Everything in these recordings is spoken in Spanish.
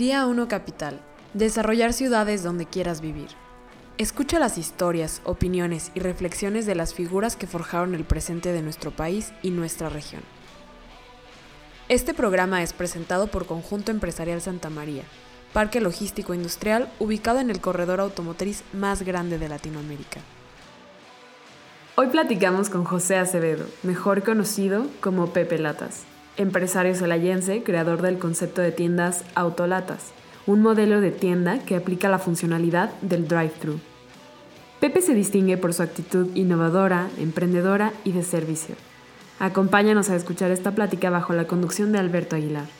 Día 1 Capital. Desarrollar ciudades donde quieras vivir. Escucha las historias, opiniones y reflexiones de las figuras que forjaron el presente de nuestro país y nuestra región. Este programa es presentado por Conjunto Empresarial Santa María, parque logístico industrial ubicado en el corredor automotriz más grande de Latinoamérica. Hoy platicamos con José Acevedo, mejor conocido como Pepe Latas, empresario celayense, creador del concepto de tiendas Autolatas, un modelo de tienda que aplica la funcionalidad del drive-thru. Pepe se distingue por su actitud innovadora, emprendedora y de servicio. Acompáñanos a escuchar esta plática bajo la conducción de Alberto Aguilar.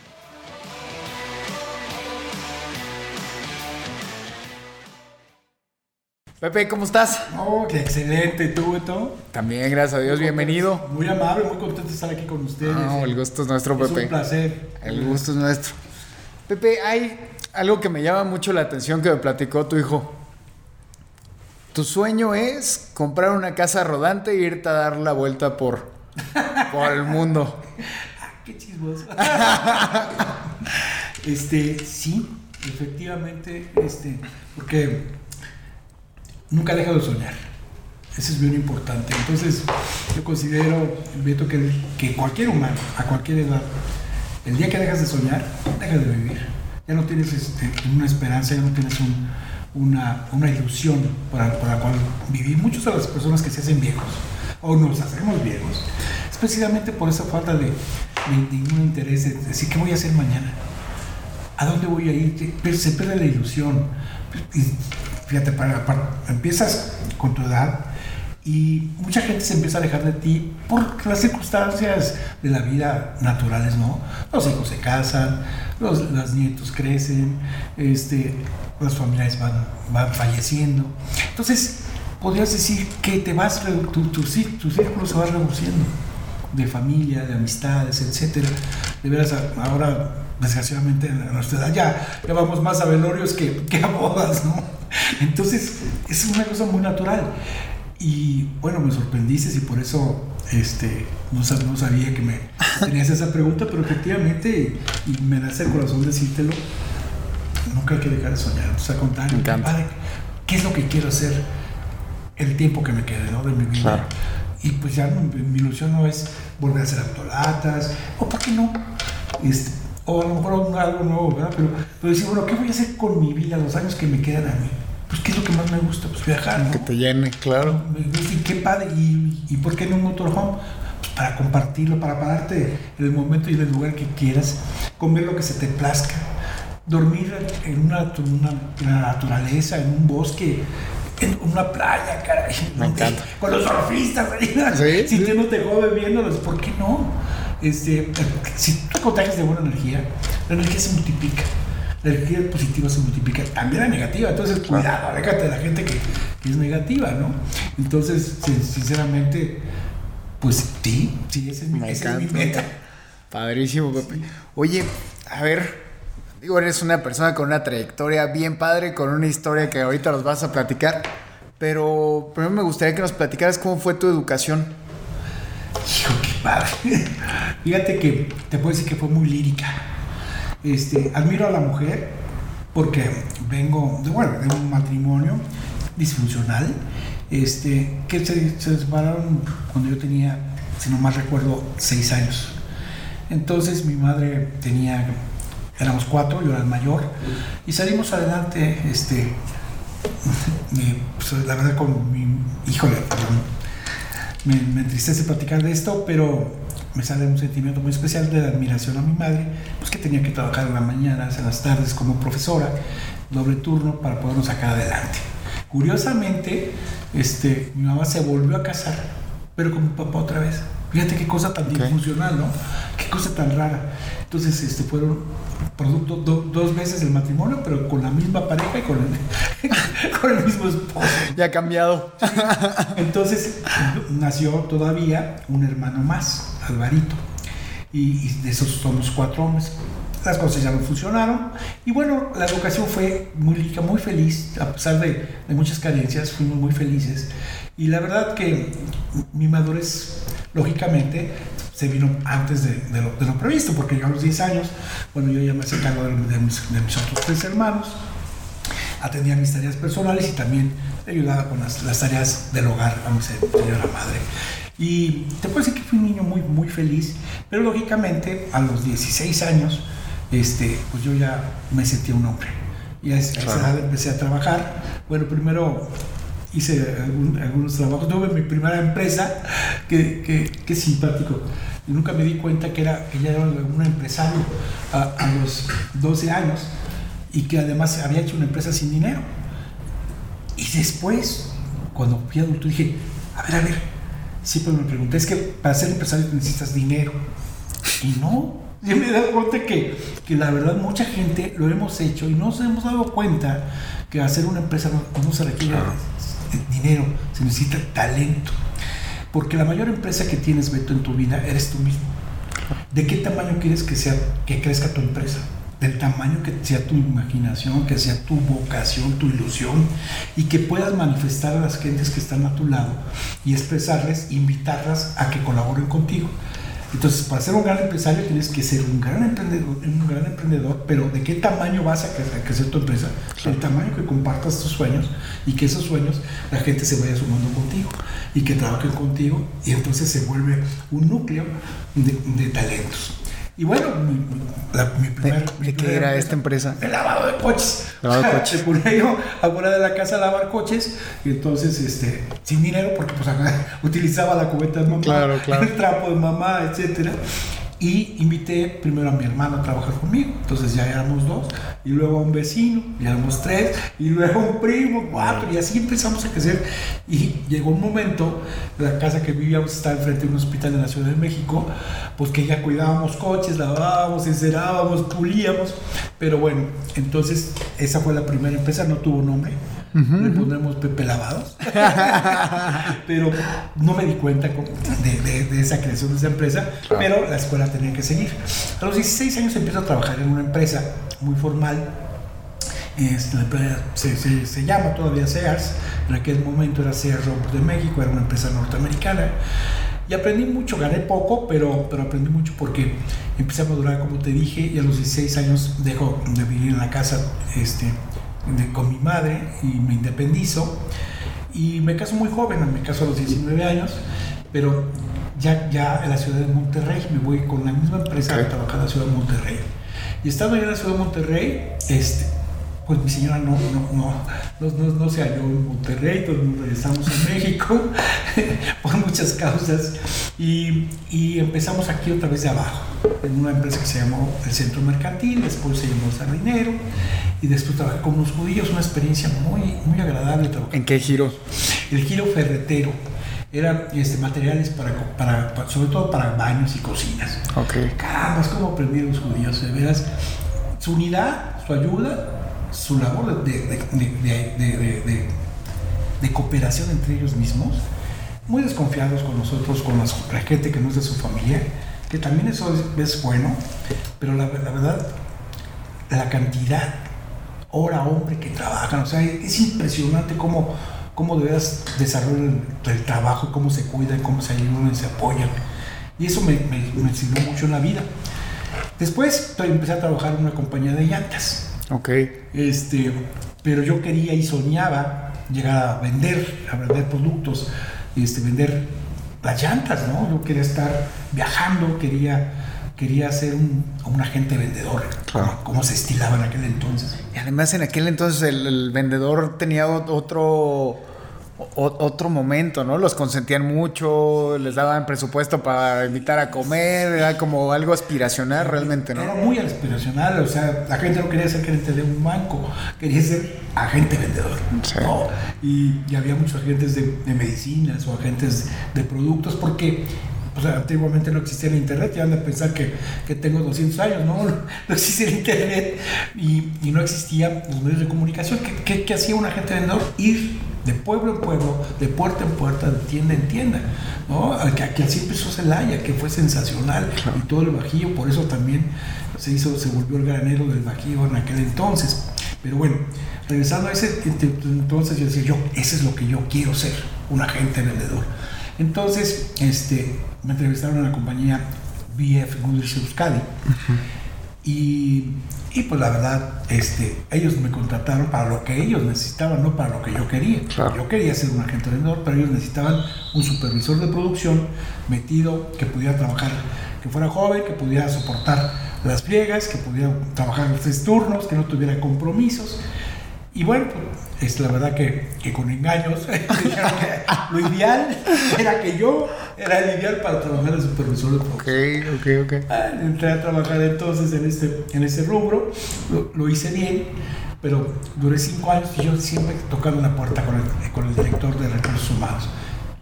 Pepe, ¿cómo estás? Oh, qué excelente, ¿tú, Beto? También, gracias a Dios, bienvenido. Muy amable, muy contento de estar aquí con ustedes. No, el gusto es nuestro, Pepe. Es un placer. El gusto es nuestro. Pepe, hay algo que me llama mucho la atención que me platicó tu hijo. Tu sueño es comprar una casa rodante e irte a dar la vuelta por, por el mundo. qué chismoso. este, sí, efectivamente, este, porque nunca deja de soñar. Eso es bien importante. Entonces, yo considero, Beto, que, que cualquier humano, a cualquier edad, el día que dejas de soñar, dejas de vivir. Ya no tienes este, una esperanza, ya no tienes una, una, ilusión para, la cual vivir. Muchas de las personas que se hacen viejos o nos hacemos viejos, es precisamente por esa falta de, ningún interés, de decir, ¿qué voy a hacer mañana? ¿A dónde voy a ir? Se pierde la ilusión. Fíjate, empiezas con tu edad y mucha gente se empieza a alejar de ti por las circunstancias de la vida naturales, ¿no? Los hijos se casan, los, nietos crecen, este, las familias van, van falleciendo. Entonces, podrías decir que te vas, tu, tu, círculo se va reduciendo de familia, de amistades, etcétera. De veras, ahora, desgraciadamente, en nuestra edad ya, ya vamos más a velorios que, que a bodas, ¿no? Entonces, es una cosa muy natural. Y bueno, me sorprendiste y por eso este, no, no sabía que me tenías esa pregunta, pero efectivamente, y me nace el corazón decírtelo, nunca hay que dejar de soñar. O sea, contar, ¿qué es lo que quiero hacer el tiempo que me quede ¿no? de mi vida? Y pues ya mi ilusión no es volver a hacer autolatas, o por qué no, este, o a lo mejor algo nuevo, ¿verdad? Pero, pero decir, bueno, ¿qué voy a hacer con mi vida, los años que me quedan a mí? Pues, ¿qué es lo que más me gusta? Pues viajar, ¿no? Que te llene, claro. Y qué padre, y, y ¿por qué no un motorhome? Pues para compartirlo, para pararte en el momento y en el lugar que quieras, comer lo que se te plazca, dormir en una, una, naturaleza, en un bosque, en una playa, caray. Me encanta. Con los surfistas, ¿Sí? sintiéndote joven viéndolos, ¿por qué no? Este, si tú contagias de buena energía, la energía se multiplica. La energía positiva se multiplica, también la negativa. Entonces, cuidado, aléjate de la gente que, es negativa, ¿no? Entonces, sinceramente, pues sí, sí, ese es mi, ese es meta. Padrísimo, Pepe. Oye, a ver, digo, eres una persona con una trayectoria bien padre, con una historia que ahorita nos vas a platicar. Pero primero me gustaría que nos platicaras cómo fue tu educación. Hijo, qué padre. Fíjate que te puedo decir que fue muy lírica. Este, admiro a la mujer porque vengo de, bueno, de un matrimonio disfuncional este, que se, se separaron cuando yo tenía, si no mal recuerdo, seis años. Entonces mi madre tenía, éramos cuatro, yo era el mayor, y salimos adelante, este, pues, la verdad con mi, híjole, me, me entristece platicar de esto, pero me sale un sentimiento muy especial de admiración a mi madre, pues que tenía que trabajar en la mañana, en las tardes como profesora, doble turno para podernos sacar adelante. Curiosamente, este, mi mamá se volvió a casar, pero con mi papá otra vez. Fíjate qué cosa tan disfuncional, ¿no? Qué cosa tan rara. Entonces, este, fueron producto dos veces del matrimonio, pero con la misma pareja y con el, con el mismo esposo. Ya ha cambiado. Entonces, nació todavía un hermano más, Alvarito. Y, de esos somos cuatro hombres. Las cosas ya no funcionaron. Y bueno, la educación fue muy rica, muy feliz, a pesar de, de muchas carencias, fuimos muy felices. Y la verdad que mi madurez, lógicamente, se vino antes de, de, lo, de, lo, previsto, porque yo a los 10 años, bueno, yo ya me hacía cargo de, de, mis, de mis otros tres hermanos, atendía mis tareas personales y también ayudaba con las, las tareas del hogar a mi señora madre. Y te puedo decir que fui un niño muy, muy feliz, pero lógicamente a los 16 años, este, pues yo ya me sentía un hombre. Y a esa claro. edad empecé a trabajar. Bueno, primero hice algún, algunos trabajos. Tuve mi primera empresa, que, que, que simpático. Nunca me di cuenta que, era, que ya era un empresario a, a los 12 años y que además había hecho una empresa sin dinero. Y después, cuando fui adulto, dije, a ver, a ver, siempre me pregunté, es que para ser empresario necesitas dinero. Y no, yo me he cuenta que, que la verdad mucha gente lo hemos hecho y no nos hemos dado cuenta que hacer una empresa no, no se requiere claro. Dinero, se necesita talento. Porque la mayor empresa que tienes, Beto, en tu vida eres tú mismo. ¿De qué tamaño quieres que, sea, que crezca tu empresa? del tamaño que sea tu imaginación, que sea tu vocación, tu ilusión, y que puedas manifestar a las gentes que están a tu lado y expresarles, invitarlas a que colaboren contigo. Entonces, para ser un gran empresario tienes que ser un gran emprendedor, un gran emprendedor, pero ¿de qué tamaño vas a crecer, a crecer tu empresa? El tamaño que compartas tus sueños y que esos sueños la gente se vaya sumando contigo y que trabajen contigo y entonces se vuelve un núcleo de, de talentos. Y bueno, mi, la, mi primer, ¿De, mi ¿de qué era esta empresa? El lavado de coches. Lavado de coches. Se ponía yo afuera de la casa a lavar coches y entonces, este, sin dinero, porque pues utilizaba la cubeta de mamá, claro, claro. el trapo de mamá, etcétera. Y invité primero a mi hermano a trabajar conmigo, entonces ya éramos dos, y luego a un vecino, ya éramos tres, y luego a un primo, cuatro, y así empezamos a crecer. Y llegó un momento, la casa que vivíamos estaba enfrente de un hospital de la Ciudad de México, pues que ya cuidábamos coches, lavábamos, encerábamos, pulíamos, pero bueno, entonces esa fue la primera empresa, no tuvo nombre. Uh -huh. Le pondremos Pepe Lavados. pero no me di cuenta de, de, de, esa creación de esa empresa, claro. pero la escuela tenía que seguir. A los 16 años empiezo a trabajar en una empresa muy formal. Es, la empresa se, se, se, llama todavía Sears, en aquel momento era Sears Robots de México, era una empresa norteamericana. Y aprendí mucho, gané poco, pero, pero aprendí mucho porque empecé a madurar, como te dije, y a los 16 años dejo de vivir en la casa este, de, con mi madre y me independizo. Y me caso muy joven, me caso a los 19 años, pero ya, ya en la ciudad de Monterrey, me voy con la misma empresa okay. a trabajar en la ciudad de Monterrey. Y estando allá en la ciudad de Monterrey, este, pues mi señora no, no, no, no, se halló en Monterrey, todos nos regresamos a México por muchas causas y, y, empezamos aquí otra vez de abajo, en una empresa que se llamó el Centro Mercantil, después se llamó Sardinero y después trabajé con los judíos, una experiencia muy, muy agradable. ¿En qué giro? El giro ferretero eran este, materiales para, para, para, sobre todo para baños y cocinas. Okay. Caramba, es como aprendieron los judíos, de veras. Su unidad, su ayuda, su labor de, de, de, cooperación entre ellos mismos, muy desconfiados con nosotros, con la gente que no es de su familia, que también eso es, bueno, pero la, verdad, la cantidad, hora hombre que trabajan, o sea, es impresionante cómo cómo de veras desarrollan el, el, trabajo, cómo se cuidan, cómo se ayudan, se apoyan. Y eso me, me, me sirvió mucho en la vida. Después empecé a trabajar en una compañía de llantas. Ok. Este, pero yo quería y soñaba llegar a vender, a vender productos, este, vender las llantas, ¿no? Yo quería estar viajando, quería, quería ser un, un agente vendedor, claro. como, se estilaba en aquel entonces. Y además en aquel entonces el, el vendedor tenía otro otro momento, ¿no? Los consentían mucho, les daban presupuesto para invitar a comer, era como algo aspiracional realmente, ¿no? Era muy aspiracional, o sea, la gente no quería ser gerente de un banco, quería ser agente vendedor, sí. ¿no? Y, y, había muchos agentes de, de, medicinas o agentes de productos porque o sea, antiguamente no existía el internet, ya han de pensar que, que tengo 200 años, no, no, no existía el internet y, y, no existían los medios de comunicación. ¿Qué, qué, qué hacía un agente vendedor? Ir de pueblo en pueblo, de puerta en puerta, de tienda en tienda, ¿no? Que, que así empezó Celaya, que fue sensacional, claro. y todo el Bajío, por eso también se hizo, se volvió el granero del Bajío en aquel entonces. Pero bueno, regresando a ese entonces, yo decía yo, ese es lo que yo quiero ser, un agente vendedor. Entonces, este, me entrevistaron en la compañía BF Goodrich Euskadi. Y, y, pues la verdad, este, ellos me contrataron para lo que ellos necesitaban, no para lo que yo quería. Claro. Yo quería ser un agente vendedor, pero ellos necesitaban un supervisor de producción metido que pudiera trabajar, que fuera joven, que pudiera soportar las pliegas, que pudiera trabajar los tres turnos, que no tuviera compromisos. Y bueno, pues, es la verdad que, que con engaños, lo ideal era que yo era el ideal para trabajar de supervisor de producción. Ok, ok, ok. Ah, entré a trabajar entonces en este, en este rubro, lo, lo hice bien, pero duré cinco años y yo siempre tocando la puerta con el, con el director de recursos humanos.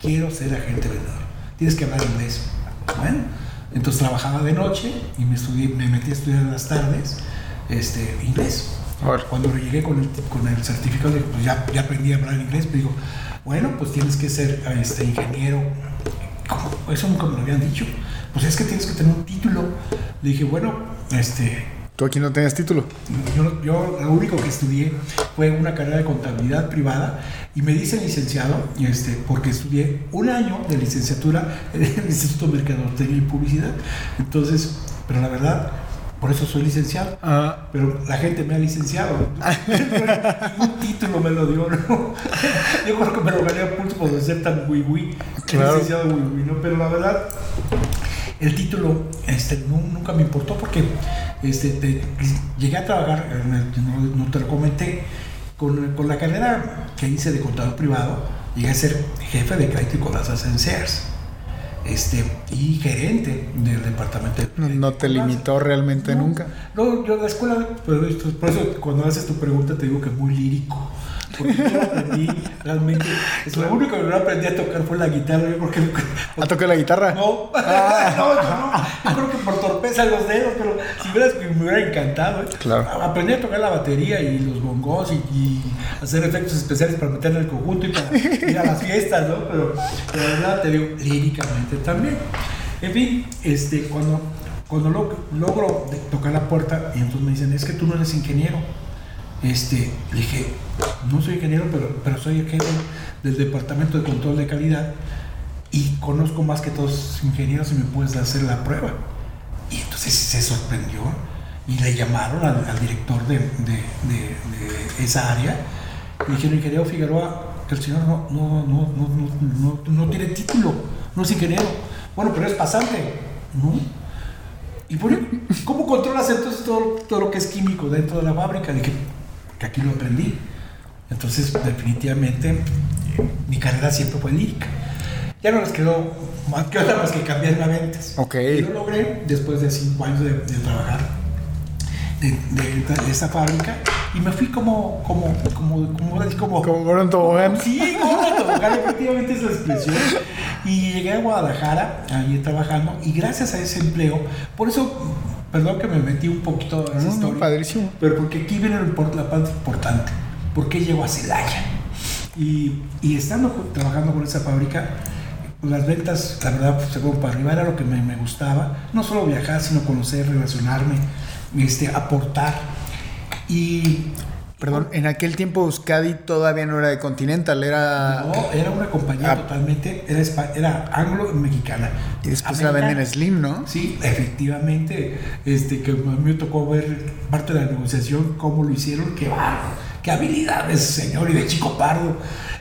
Quiero ser agente vendedor. Tienes que hablar inglés. Bueno, entonces trabajaba de noche y me, estudié, me metí a estudiar en las tardes este, inglés. Ahora. Cuando llegué con el, con el certificado, dije, pues ya, ya aprendí a hablar inglés, pero digo, bueno, pues tienes que ser este, ingeniero. ¿Cómo? Eso nunca me lo habían dicho. Pues es que tienes que tener un título. Le dije, bueno, este, Tú aquí no tenías título. yo, yo lo único que estudié fue una carrera de contabilidad privada y me dice licenciado este, porque estudié un año de licenciatura en el Instituto de Mercadotecnia y Publicidad. Entonces, pero la verdad, por eso soy licenciado. Ah, Pero la gente me ha licenciado. un título me lo dio, ¿no? Yo creo que me lo gané a pulso por ser tan muy Claro. licenciado muy, ¿no? Pero la verdad, el título este, nu- nunca me importó porque este, te- llegué a trabajar, no, no te lo comenté, con, con la carrera que hice de contador privado, llegué a ser jefe de crédito y cobranzas en Sears. Este, y gerente del departamento de no, no te limitó realmente no, nunca. No, yo en la escuela, por eso cuando haces tu pregunta te digo que es muy lírico. Porque yo aprendí realmente. es lo único que no aprendí a tocar fue la guitarra. Yo creo que. ¿A tocar la guitarra? No, no, yo no. Yo creo que por torpeza los dedos, pero si hubieras que me hubiera encantado. ¿eh? Claro. Aprendí a tocar la batería y los bongos y, y hacer efectos especiales para meter en el conjunto y para ir a las fiestas, ¿no? Pero la verdad te digo, líricamente también. En fin, este, cuando, cuando log- logro tocar la puerta y entonces me dicen, es que tú no eres ingeniero. Este, dije, no soy ingeniero, pero, pero soy jefe del departamento de control de calidad y conozco más que todos los ingenieros y me puedes hacer la prueba. Y entonces se sorprendió y le llamaron al, director de, esa área y dijeron, ingeniero Figueroa, el señor no, no, no, no, tiene título, no es ingeniero. Bueno, pero es pasante. ¿No? ¿Y qué? cómo controlas entonces todo, todo lo que es químico dentro de la fábrica? Dije, que aquí lo aprendí. Entonces, definitivamente, eh, mi carrera siempre fue lírica. Ya no les quedó más que otra más que cambiarme a ventas. Ok. Y lo logré después de cinco años de, de trabajar de, de- de esta fábrica y me fui como, como, como, como, como, Como un tobogán. Sí, como un tobogán, efectivamente es la expresión. Y llegué a Guadalajara, ahí trabajando, y gracias a ese empleo, por eso, perdón que me metí un poquito en esa No, no, historia, padrísimo. pero porque aquí viene lo la parte importante. ¿Por qué llego a Celaya? Y, y estando trabajando con esa fábrica, pues las ventas, la verdad, pues, se fueron para arriba, era lo que me, me gustaba. No solo viajar, sino conocer, relacionarme, este, aportar. Y Perdón, en aquel tiempo Euskadi todavía no era de Continental, era. no, era una compañía Ah. totalmente, era, era anglo-mexicana. Y después la Americana. venden Slim, ¿no? Sí, efectivamente, este, que a mí me tocó ver parte de la negociación, cómo lo hicieron, qué bárbaro, qué habilidades, señor, y de chico pardo.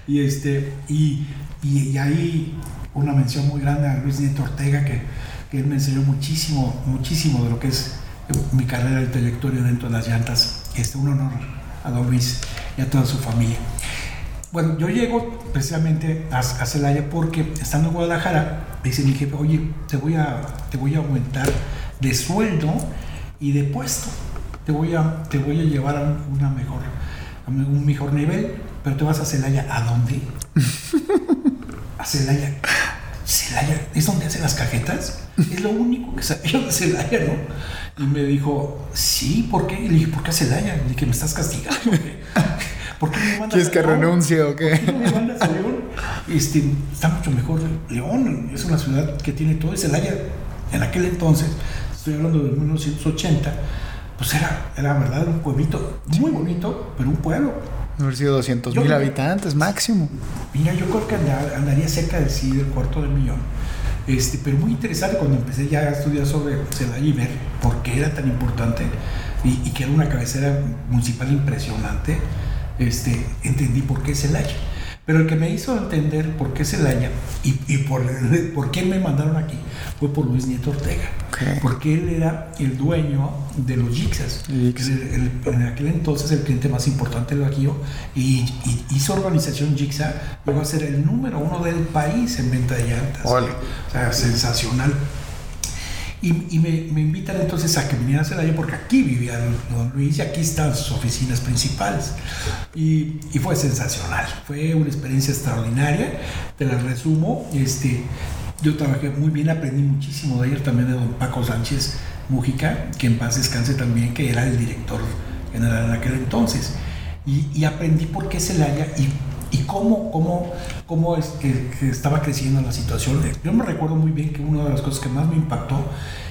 Y, este, y, y, ahí una mención muy grande a Luis Nieto Ortega, que, que él me enseñó muchísimo, muchísimo de lo que es mi carrera de trayectoria dentro de las llantas. Este, un honor a don Luis y a toda su familia. Bueno, yo llego precisamente a, Celaya porque estando en Guadalajara, me dice mi jefe, oye, te voy a, te voy a aumentar de sueldo y de puesto. Te voy a, te voy a llevar a un, una mejor, a un mejor nivel, pero te vas a Celaya. ¿A dónde? a Celaya. Celaya, ¿es donde hacen las cajetas? Es lo único que sabía de Celaya, ¿no? Y me dijo, sí, ¿por qué? Y le dije, ¿por qué a Celaya? Le dije, me estás castigando. ¿por qué? ¿Por qué me mandas ¿Quieres a que renuncie o ¿Por qué qué? no me mandas a León? Este, está mucho mejor León, es una ciudad que tiene todo. Y Celaya, en aquel entonces, estoy hablando de 1980, pues era, era verdad, un pueblito muy bonito, pero un pueblo. Haber sido 200 Yo mil habitantes máximo. Mira, yo creo que anda- andaría cerca de sí, del cuarto del millón. Este, pero muy interesante cuando empecé ya a estudiar sobre Celaya y ver por qué era tan importante y, y que era una cabecera municipal impresionante, este, entendí por qué Celaya. Pero el que me hizo entender por qué Celaya y, y por, por qué me mandaron aquí fue por Luis Nieto Ortega. Ok. Porque él era el dueño de los Jixas. En aquel entonces el cliente más importante del Bajío y, y hizo organización Jixa, llegó a ser el número uno del país en venta de llantas. O sea, sensacional. Y, y me, me invitan entonces a que viniera a Celaya porque aquí vivía don- don Luis y aquí están sus oficinas principales. Y, y fue sensacional, fue una experiencia extraordinaria, te la resumo. Este, yo trabajé muy bien, aprendí muchísimo de ayer también de don Paco Sánchez Mujica, que en paz descanse también, que era el director general en aquel entonces. Y, aprendí por qué Celaya y, y cómo, cómo, cómo estaba creciendo la situación. Yo me recuerdo muy bien que una de las cosas que más me impactó,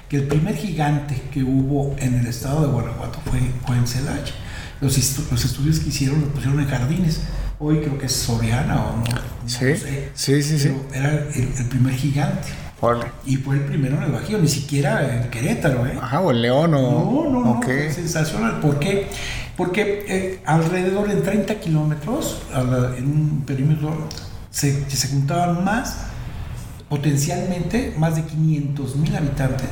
que el primer gigante que hubo en el estado de Guanajuato fue, fue en Celaya. Los, los estudios que hicieron los pusieron en jardines. Hoy creo que es Soriana o no. no Sí, sé. sí, sí, sí. Pero Era el, el primer gigante. Órale. Y fue el primero en el Bajío, ni siquiera en Querétaro, ¿eh? Ajá, o el León o. No, no, no, sensacional. ¿Por qué? Porque eh, alrededor de 30 kilómetros, en un perímetro, se, se juntaban más, potencialmente, más de 500 mil habitantes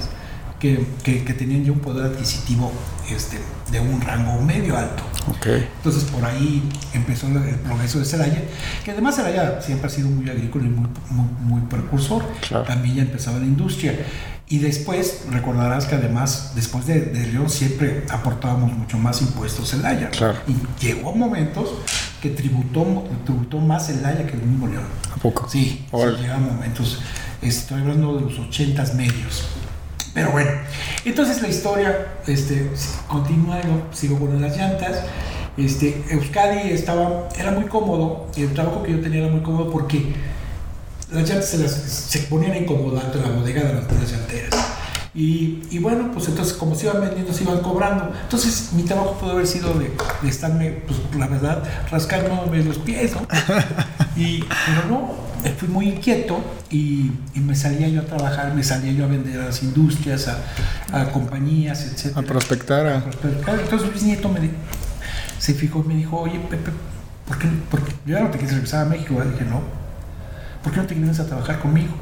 que, que- que tenían ya un poder adquisitivo este, de un rango medio alto. Ok. Entonces por ahí empezó el progreso de Celaya, que además Celaya siempre ha sido muy agrícola y muy, muy, muy precursor. Claro. También ya empezaba la industria. Y después, recordarás que además, después de, de León, siempre aportábamos mucho más impuestos Celaya. Claro. Y llegó momentos que tributó, tributó más Celaya que el mismo León. ¿A poco? Sí, sí, llegaban momentos. Estoy hablando de los ochentas medios. Pero bueno, entonces la historia este, continúa, yo sigo con las llantas. Este, Euskadi estaba, era muy cómodo, el trabajo que yo tenía era muy cómodo porque las llantas se, las, se ponían incomodando en la bodega de las, de las llanteras. Y, y bueno, pues entonces como se iban vendiendo, se iban cobrando. Entonces mi trabajo pudo haber sido de, de estarme, pues la verdad, rascándome los pies, ¿no? Y, pero no, fui muy inquieto y, y me salía yo a trabajar, me salía yo a vender a las industrias, a, a compañías, etc. A prospectar a. Entonces Luis Nieto me se fijó y me dijo, oye Pepe, ¿por qué, por qué- yo ya no te quieres regresar a México? Dije, no, ¿por qué no te vienes a trabajar conmigo?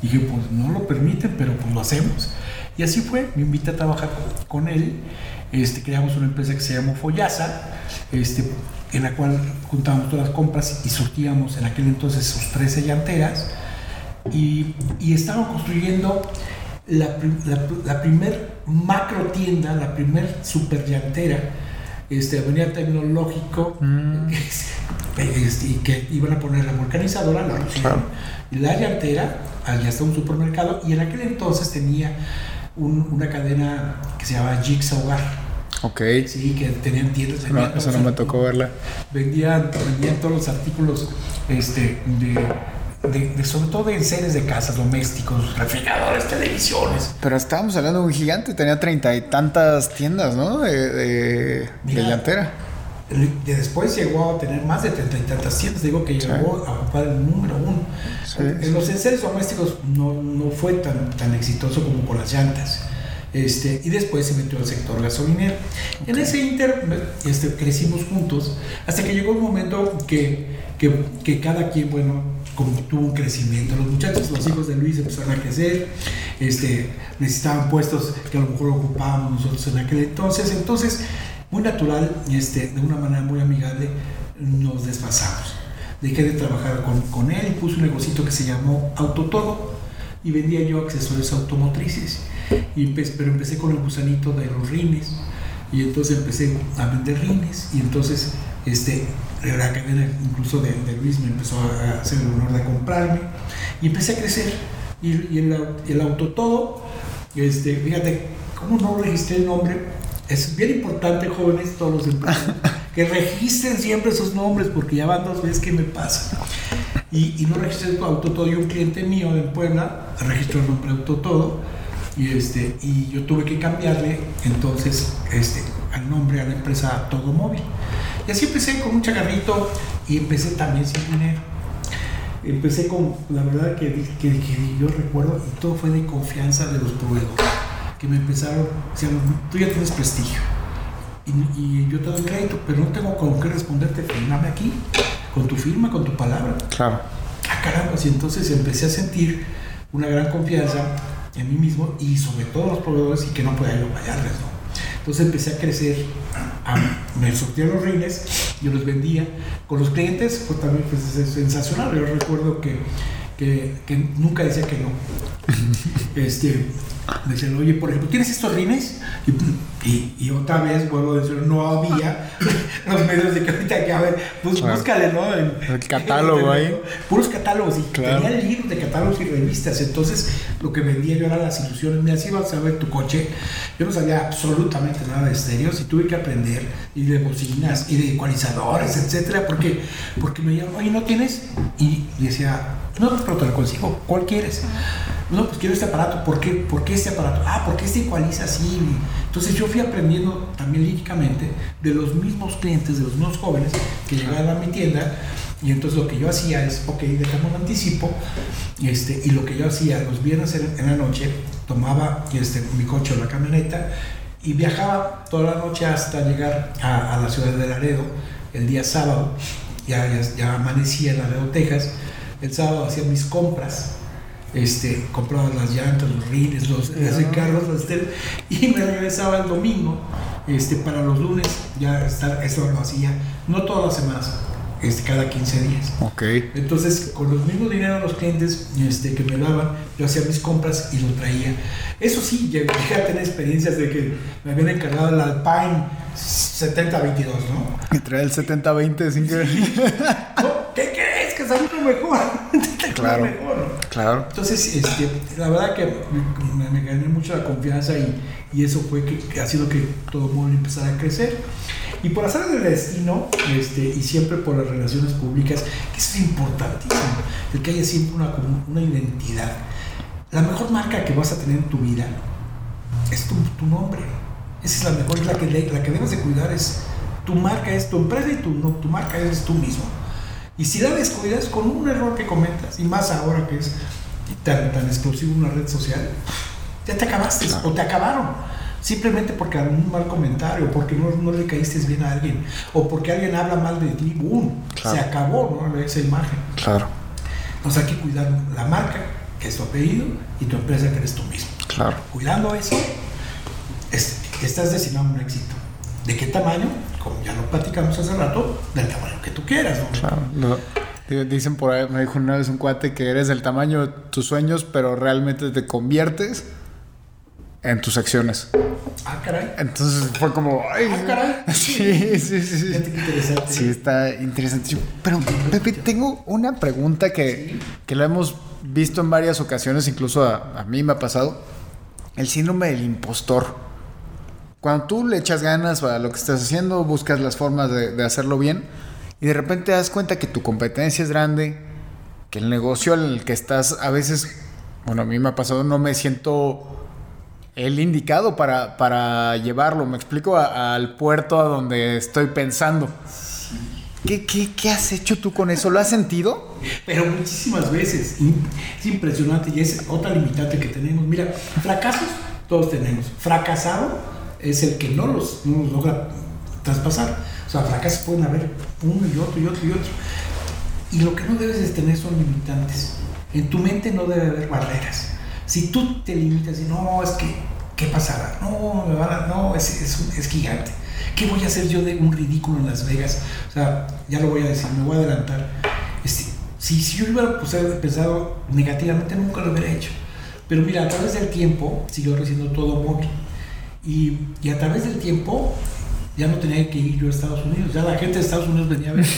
Dije, pues no lo permiten, pero pues lo hacemos. Y así fue, me invita a trabajar con, él. Este, creamos una empresa que se llamó Follasa, este, en la cual juntábamos todas las compras y surtíamos en aquel entonces sus 13 llanteras. Y, y estaban construyendo la, la, la primer macro tienda, la primer super llantera, este, Avenida Tecnológico, Mm. este, y que iban a poner la vulcanizadora, la Claro. y la llantera, allá está un supermercado, y en aquel entonces tenía un- una cadena que se llamaba Jigsaw Hogar, Ok. sí, que tenían tiendas. No, eso no me tocó verla. vendían, vendían todos los artículos este, de, de- de- sobre todo de enseres de casas, domésticos, refrigeradores, televisiones. Pero estábamos hablando de un gigante, tenía treinta y tantas tiendas, ¿no? De, de, de Mira. llantera. Y después llegó a tener más de treinta y tantas tiendas, digo que llegó a ocupar el número uno. Sí, en sí. los enseres domésticos no, no fue tan, tan exitoso como con las llantas. Este, y después se metió al sector gasolinero. En ese inter este, crecimos juntos hasta que llegó un momento que, que, que cada quien, bueno, como tuvo un crecimiento. Los muchachos, los hijos de Luis empezaron a crecer, este, necesitaban puestos que a lo mejor ocupábamos nosotros en aquel entonces. Entonces, muy natural, este, de una manera muy amigable, nos desfasamos. Dejé de trabajar con, con él y puse un negocito que se llamó Autotodo y vendía yo accesorios automotrices. Y empe- pero empecé con el gusanito de los rines y entonces empecé a vender rines y entonces este, la cadena incluso de, de Luis me empezó a hacer el honor de comprarme y empecé a crecer. Y, y el, el Autotodo, este, fíjate, ¿cómo no registré el nombre? Es bien importante, jóvenes, todos los empresarios, que registren siempre sus nombres, porque ya van dos veces que me pasa. Y, y no registré el Autotodo, y un cliente mío en Puebla registró el nombre Autotodo, y, este, y yo tuve que cambiarle entonces este, al nombre a la empresa Todo Móvil. Y así empecé con un chagarrito y empecé también sin dinero. Empecé con, la verdad que, que, que yo recuerdo, y todo fue de confianza de los proveedores, que me empezaron, decían, tú ya tienes prestigio, y, y yo te doy crédito, pero no tengo con qué responderte, firmame aquí, con tu firma, con tu palabra. Claro. Ah, caramba, y entonces empecé a sentir una gran confianza en mí mismo y sobre todo los proveedores y que no podía yo fallarles, ¿no? Entonces empecé a crecer, a- me surtían los rines, yo los vendía. Con los clientes fue también pues, es sensacional. Yo recuerdo que, que, que nunca decía que no. Este, me decían, oye, por ejemplo, ¿tienes estos rines? Y, y, y otra vez vuelvo a decir, no había los medios de que ahorita que a ver, pues Claro. búscale, ¿no? En- El catálogo ahí. Puros catálogos y Claro. tenía libros de catálogos y revistas. Entonces, lo que vendía yo eran las ilusiones. Mira, si ibas a ver tu coche, yo no sabía absolutamente nada de estéreos y tuve que aprender y de bocinas y de ecualizadores, etcétera, porque, porque me llamaban, oye, ¿no tienes? Y decía, no, pero te lo consigo, ¿cuál quieres? No, pues quiero este aparato. ¿Por qué? ¿Por qué este aparato? Ah, porque este ecualiza así. Entonces yo fui aprendiendo también líricamente de los mismos clientes, de los mismos jóvenes que llegaban a mi tienda. Y entonces lo que yo hacía es, ok, dejamos un anticipo. Este, y lo que yo hacía los viernes en, la noche, tomaba este, mi coche o la camioneta y viajaba toda la noche hasta llegar a, a la ciudad de Laredo el día sábado. Ya, ya, ya amanecía en Laredo, Texas. El sábado hacía mis compras este, compraba las llantas, los rines, los, los los esteros, y me regresaba el domingo este, para los lunes, ya estar, eso lo hacía, no todas las semanas, este, cada 15 días. Ok. Entonces, con los mismos dinero los clientes este, que me daban, yo hacía mis compras y lo traía. Eso sí, llegué a tener experiencias de que me habían encargado el Alpine 7022, ¿no? Y trae el 70-20 sin que... ¿Qué crees? Que salió mejor. Claro. mejor. Claro. Entonces, este, la verdad que me, me gané mucho la confianza y, y eso fue que, que ha sido que todo el mundo empezara a crecer. Y por hacer del destino, este, y siempre por las relaciones públicas, que eso es importantísimo, el que haya siempre una, una identidad. La mejor marca que vas a tener en tu vida es tu, tu nombre. Esa es la mejor, es la que, la que debes de cuidar, es tu marca, es tu empresa y tu, no, tu marca eres tú mismo. Y si la descuidas con un error que comentas, y más ahora que es tan, tan explosivo una red social, ya te acabaste o te acabaron. Simplemente porque algún mal comentario, porque no, no le caíste bien a alguien, o porque alguien habla mal de ti, ¡boom! Claro. Se acabó ¿no? esa imagen. Claro. Entonces hay que cuidar la marca, que es tu apellido, y tu empresa, que eres tú mismo. Claro. Cuidando eso, es- estás destinado a un éxito. ¿De qué tamaño? Como ya lo platicamos hace rato, del tamaño que tú quieras. ¿no? Claro. Dicen por ahí, me dijo una vez un cuate que eres del tamaño de tus sueños, pero realmente te conviertes en tus acciones. Ah, caray. Entonces fue como, ay, Ah, caray. Sí, sí, sí. sí. Interesante. Sí, está interesantísimo. Pero, Pepe, tengo una pregunta que, que la hemos visto en varias ocasiones, incluso a, a mí me ha pasado. El síndrome del impostor. Cuando tú le echas ganas a lo que estás haciendo, buscas las formas de, de hacerlo bien y de repente te das cuenta que tu competencia es grande, que el negocio en el que estás a veces, bueno, a mí me ha pasado, no me siento el indicado para, para llevarlo. Me explico a- al puerto a donde estoy pensando. ¿Qué, qué, qué has hecho tú con eso? ¿Lo has sentido? Pero muchísimas veces. Es impresionante y es otra limitante que tenemos. Mira, fracasos todos tenemos. Fracasado es el que no los, no los logra traspasar. O sea, fracasos pueden haber uno y otro y otro y otro. Y lo que no debes es tener son limitantes. En tu mente no debe haber barreras. Si tú te limitas y no, es que, ¿qué pasará? No, me van a, no, es, es, es gigante. ¿Qué voy a hacer yo de un ridículo en Las Vegas? O sea, ya lo voy a decir, me voy a adelantar. Este, si, si yo hubiera pues, pensado negativamente, nunca lo hubiera hecho. Pero mira, a través del tiempo siguió creciendo todo móvil. Y, y a través del tiempo ya no tenía que ir yo a Estados Unidos. Ya la gente de Estados Unidos venía a ver.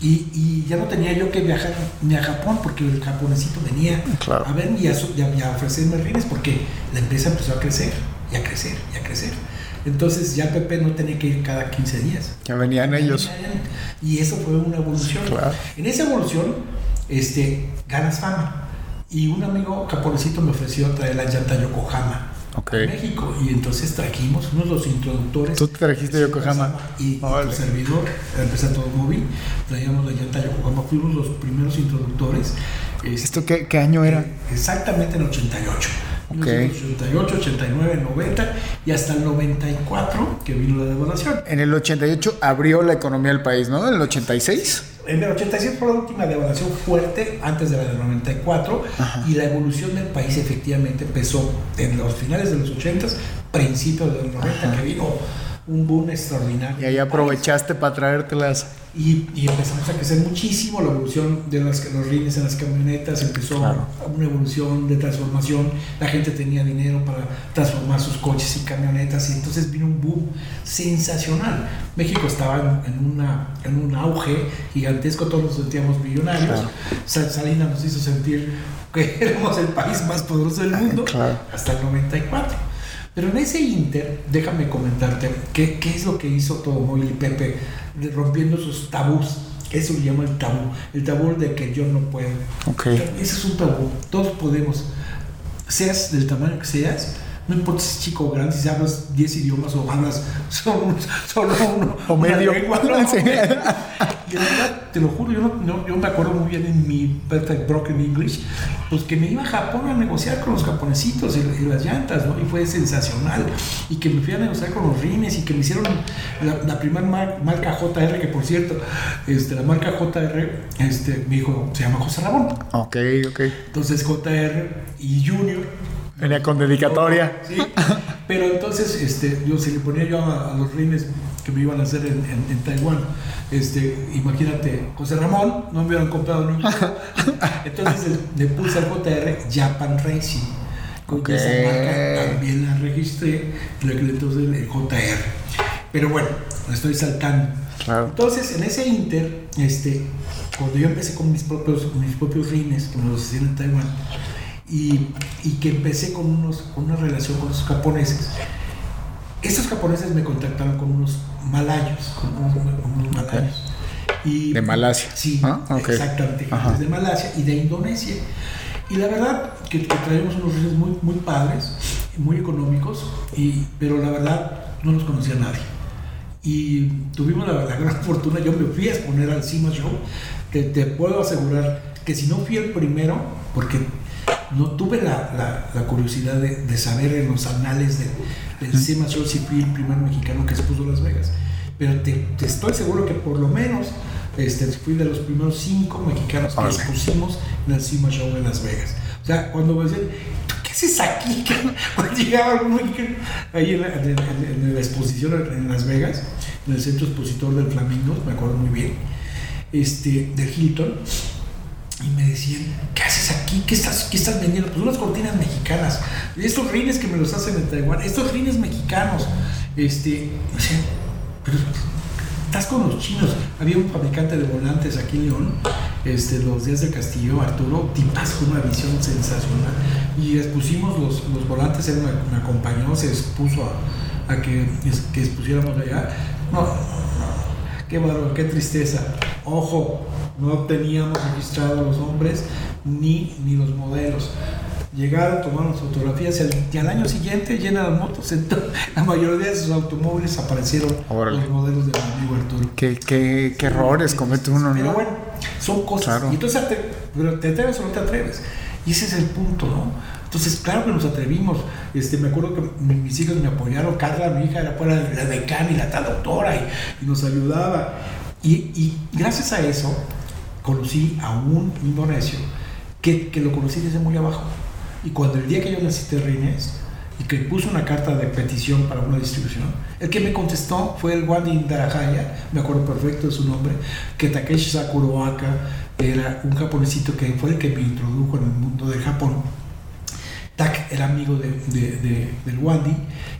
Y, y ya no tenía yo que viajar ni a Japón porque el japonesito venía Claro. a verme y a, y a ofrecerme rines porque la empresa empezó a crecer y a crecer y a crecer. Entonces ya Pepe no tenía que ir cada 15 días. Ya venían ellos. Y eso fue una evolución. Claro. En esa evolución, este, ganas fama. Y un amigo japonesito me ofreció traer la llanta Yokohama. Ok. a México. Y entonces trajimos unos de los introductores. Tú te trajiste Yokohama. Y, y Órale. tu servidor, la empresa Todo Móvil, traíamos la llanta Yokohama. Fuimos los primeros introductores. Este, ¿Esto qué, qué año era? Exactamente en 88. Ok. 1988, 89, 90 y hasta el 94 que vino la devaluación. En el 88 abrió la economía del país, ¿no? En el 86. En el 87 fue la última devaluación fuerte antes de la del 94 y la evolución del país efectivamente empezó en los finales de los 80, principios de los 90 que vino un boom extraordinario. Y ahí en aprovechaste para traértelas. Y, y empezamos a crecer muchísimo la evolución de las, los rines en las camionetas, empezó Claro. una evolución de transformación, la gente tenía dinero para transformar sus coches y camionetas y entonces vino un boom sensacional. México estaba en, en una, en un auge gigantesco, todos nos sentíamos millonarios, Claro. Sa- Salinas nos hizo sentir que éramos el país más poderoso del mundo Claro. hasta el 94. Pero en ese inter, déjame comentarte qué, qué es lo que hizo todo Móvil y Pepe rompiendo sus tabús. Eso le llama el tabú. El tabú de que yo no puedo. Ok. Ese es un tabú. Todos podemos. Seas del tamaño que seas, no importa si es chico o grande, si hablas 10 idiomas o hablas solo, solo uno. O medio. lengua, no, Sí. de verdad, te lo juro, yo, no, no- yo me acuerdo muy bien en mi perfect broken English, pues que me iba a Japón a negociar con los japonesitos y, y las llantas, ¿no? Y fue sensacional. Y que me fui a negociar con los rines y que me hicieron la, la primera mar- marca JR, que por cierto, este, la marca JR, este, mi hijo se llama José Ramón. Ok, ok. Entonces JR y Junior. Venía con dedicatoria. Sí. Pero entonces, este, yo se le ponía yo a, a los rines que me iban a hacer en, en- en Taiwán. Este, imagínate, José Ramón, no me hubieran comprado ninguno. Entonces le puse al JR Japan Racing. Con Ok. esa marca también la registré, en aquel entonces el JR. Pero bueno, me estoy saltando. Claro. Entonces, en ese inter, este, cuando yo empecé con mis propios, mis propios rines, que me los hacían en Taiwán, y, y que empecé con, unos, con una relación con los japoneses, estos japoneses me contactaron con unos malayos, con unos, con unos malayos. Y, De Malasia. Sí, Ah, ok. exactamente, Ajá. de Malasia y de Indonesia. Y la verdad que, que traemos unos rines muy, muy padres, muy económicos, y, pero la verdad no los conocía nadie. Y tuvimos la, la gran fortuna, yo me fui a exponer al CIMA Show, que te puedo asegurar que si no fui el primero, porque no tuve la, la- la curiosidad de, de saber en los anales de- del CIMA Show si fui el primer mexicano que expuso Las Vegas. Pero te, te estoy seguro que por lo menos este, fui de los primeros cinco mexicanos que expusimos en el CIMA Show en Las Vegas. O sea, cuando me decían, ¿tú qué haces aquí? Cuando llegaba algún mexicano ahí en la, en- en- en la exposición en Las Vegas, en el centro expositor del Flamingo, me acuerdo muy bien, este, de Hilton, y me decían, ¿qué haces aquí? ¿Qué estás, qué estás vendiendo? Pues unas cortinas mexicanas. Estos rines que me los hacen en Taiwán, estos rines mexicanos. Este, me decían, pero estás con los chinos. Había un fabricante de volantes aquí en León, este, los días del Castillo, Arturo, tipas con una visión sensacional. Y expusimos los, los volantes, él me, acompañó, se expuso a, que, que expusiéramos allá. No, qué bárbaro, qué tristeza. Ojo, no teníamos registrados los hombres ni, ni los modelos. Llegaron, tomaron fotografías y al, año siguiente llenan las motos. Entonces, la mayoría de sus automóviles aparecieron Órale. los modelos de mi amigo Arturo. ¿Qué, qué, qué errores comete uno, Pero no? bueno, son cosas. Claro. Y entonces, te, pero te atreves o no te atreves. Y ese es el punto, ¿no? Entonces, claro que nos atrevimos. Este, me acuerdo que mi- mis hijos me apoyaron. Carla, mi hija, era fuera la decana y la tal doctora y, y nos ayudaba. Y, y gracias a eso, conocí a un indonesio que, que lo conocí desde muy abajo. Y cuando el día que yo necesité rines y que puso una carta de petición para una distribución, el que me contestó fue el Wandi Darahaya, me acuerdo perfecto de su nombre, que Takeshi Sakuroaka era un japonesito que fue el que me introdujo en el mundo del Japón. Era amigo de, de- de- del Wandi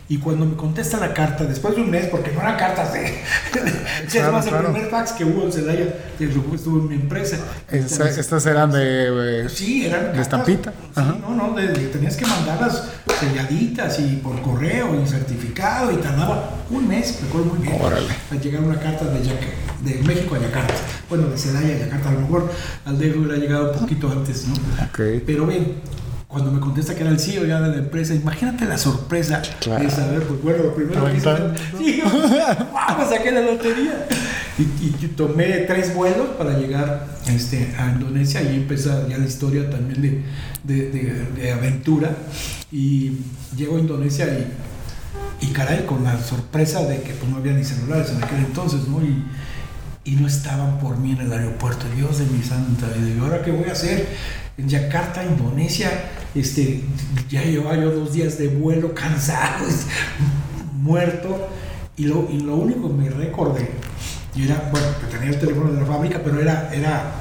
y cuando me contesta la carta, después de un mes, porque no eran cartas de... es Claro, más, claro. el primer fax que hubo en Celaya, estuvo en mi empresa. Esa- estas eran de... eh, Sí, eran de cartas. estampita. Sí, no, no, de- de- tenías que mandarlas selladitas y por correo y certificado y tardaba un mes, me acuerdo muy bien. Órale. A llegar una carta de, de México a Yakarta. Bueno, de Celaya a Yakarta, a lo mejor al DF hubiera llegado un poquito antes, ¿no? Ok. Pero ven, cuando me contesta que era el CEO ya de la empresa, imagínate la sorpresa Claro. de saber, pues bueno, lo primero que hice sí, ¡wow! saqué la lotería. Y, tomé tres vuelos para llegar este, a Indonesia y empieza ya la historia también de, de, de- de aventura. Y llego a Indonesia y, y caray, con la sorpresa de que pues, no había ni celulares en aquel entonces, ¿no? Y, y no estaban por mí en el aeropuerto. Dios de mi santa vida. ¿Y ahora qué voy a hacer? En Yakarta, Indonesia, este, ya llevaba yo dos días de vuelo cansado, muerto. Y lo, y lo único que me recordé, y era, bueno, que tenía el teléfono de la fábrica, pero era, era,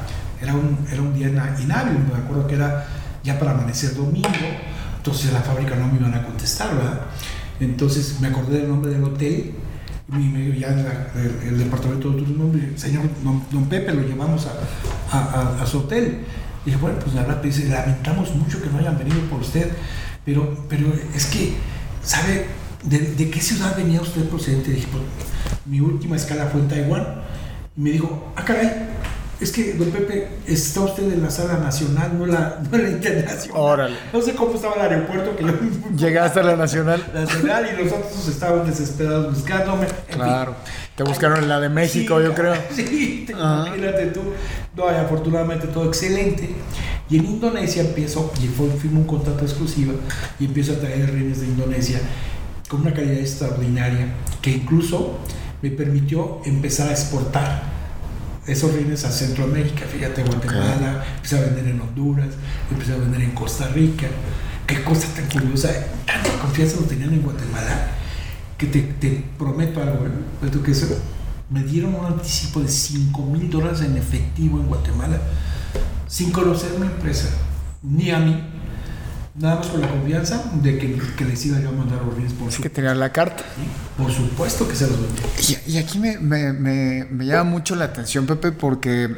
era, un, era un día inhábil. Me acuerdo que era ya para amanecer domingo, entonces la fábrica no me iban a contestar, ¿verdad? Entonces me acordé del nombre del hotel y me, ya el, departamento de turismo, señor don, Pepe, lo llevamos a- a- a su hotel. Y bueno, pues la verdad, dice, lamentamos mucho que no hayan venido por usted, pero, pero es que, ¿sabe de, de qué ciudad venía usted procedente? Dije, pues, mi última escala fue en Taiwán. Me dijo, ah, caray, es que, don Pepe, está usted en la sala nacional, no la, no la internacional. Órale. No sé cómo estaba el aeropuerto que yo Llegaste a la nacional. nacional y los otros estaban desesperados buscándome. En fin. Claro. Te buscaron en la de México, Sí, yo creo. Sí, te- imagínate tú. No, y afortunadamente todo excelente. Y en Indonesia empiezo, y firmo un contrato exclusivo, y empiezo a traer reines de Indonesia con una calidad extraordinaria que incluso me permitió empezar a exportar esos reines a Centroamérica. Fíjate, Guatemala, empecé a vender en Honduras, empecé a vender en Costa Rica. Qué cosa tan curiosa, tanta confianza lo tenían en Guatemala que te, te prometo algo, ¿eh? Prometo que eso, me dieron un anticipo de 5 mil dólares en efectivo en Guatemala sin conocer una empresa, ni a mí, nada más con la confianza de que, que les iba yo a mandar los bienes por, su, que tenía la carta. por supuesto que se los vendí. Y, y aquí me, me- me- me llama mucho la atención, Pepe, porque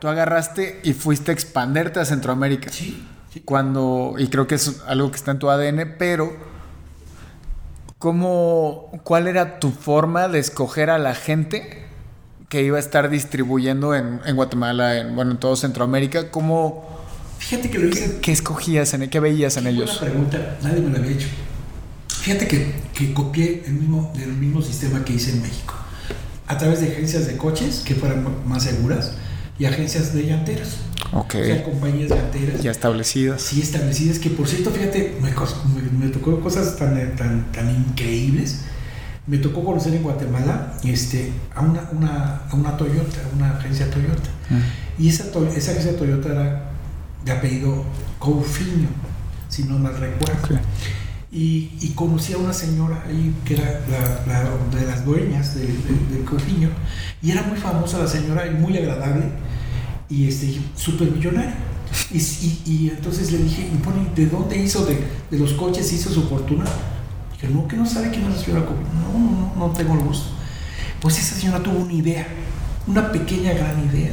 tú agarraste y fuiste a expanderte a Centroamérica. Sí, sí. Cuando, y creo que es algo que está en tu ADN, pero ¿cómo, ¿cuál era tu forma de escoger a la gente que iba a estar distribuyendo en, en Guatemala, en, bueno, en todo Centroamérica? ¿Cómo, Fíjate que lo hice. qué escogías, en, qué veías en ellos? Buena pregunta, nadie me la había hecho. Fíjate que, que copié el mismo, el mismo sistema que hice en México. A través de agencias de coches que fueran más seguras y agencias de llanteros. Ok, O sea, compañías llanteras. ya establecidas. Sí, establecidas que por cierto, fíjate, me, me- me tocó cosas tan, tan, tan increíbles. Me tocó conocer en Guatemala este, a, una, una, a una Toyota, una agencia Toyota. Mm. Y esa, esa agencia Toyota era de apellido Coufinho, si no mal recuerdo. Ok. Y, y conocí a una señora ahí que era la, la- de las dueñas del de, del Coufinho. Y era muy famosa la señora y muy agradable. Y este, súper millonaria. Y, y- y entonces le dije, ¿de dónde hizo? De, de los coches hizo su fortuna. Dije, no, que no sabe quién es la señora Coufinho. No, no, no, no tengo el gusto. Pues esa señora tuvo una idea, una pequeña gran idea.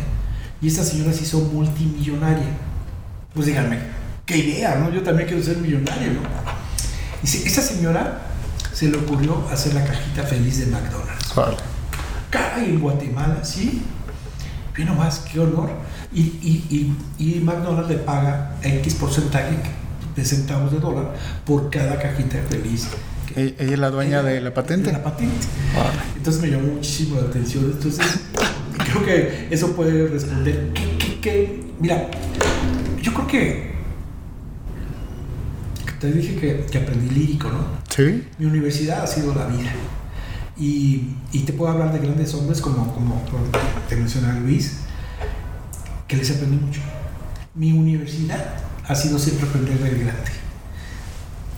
Y esa señora se hizo multimillonaria. Pues díganme, qué idea, ¿no? Yo también quiero ser millonario, ¿no? Y se- esa señora se le ocurrió hacer la cajita feliz de McDonald's. Vale. Caray, en Guatemala, sí. Ve nomás, qué honor. Y, y, y, y McDonald's le paga X porcentaje de centavos de dólar por cada cajita feliz. E- Ella es la dueña de la patente. de la patente. Vale. Entonces me llamó muchísimo la atención. Entonces, creo que eso puede responder. ¿Qué, qué, qué? Mira, yo creo que. Te dije que, que aprendí lírico, ¿no? Sí. Mi universidad ha sido la vida. Y, y te puedo hablar de grandes hombres como, como, como te mencionaba Luis, que les aprendí mucho. Mi universidad ha sido siempre aprender del grande.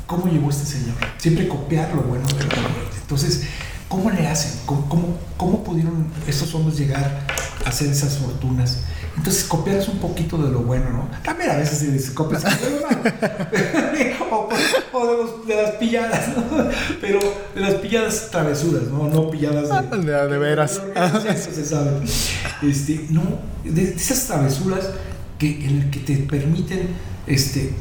¿Cómo llegó este señor? Siempre copiar lo bueno de lo bueno. Entonces, ¿cómo le hacen? ¿Cómo, cómo, cómo pudieron estos hombres llegar a hacer esas fortunas? Entonces, copiar es un poquito de lo bueno, ¿no? También a veces se- se copias de lo malo. o, o de, los- de las pilladas, ¿no? Pero de las pilladas travesuras, ¿no? No pilladas de, De, de veras. eso se sabe. Este, no, de, esas travesuras que, en que te permiten este,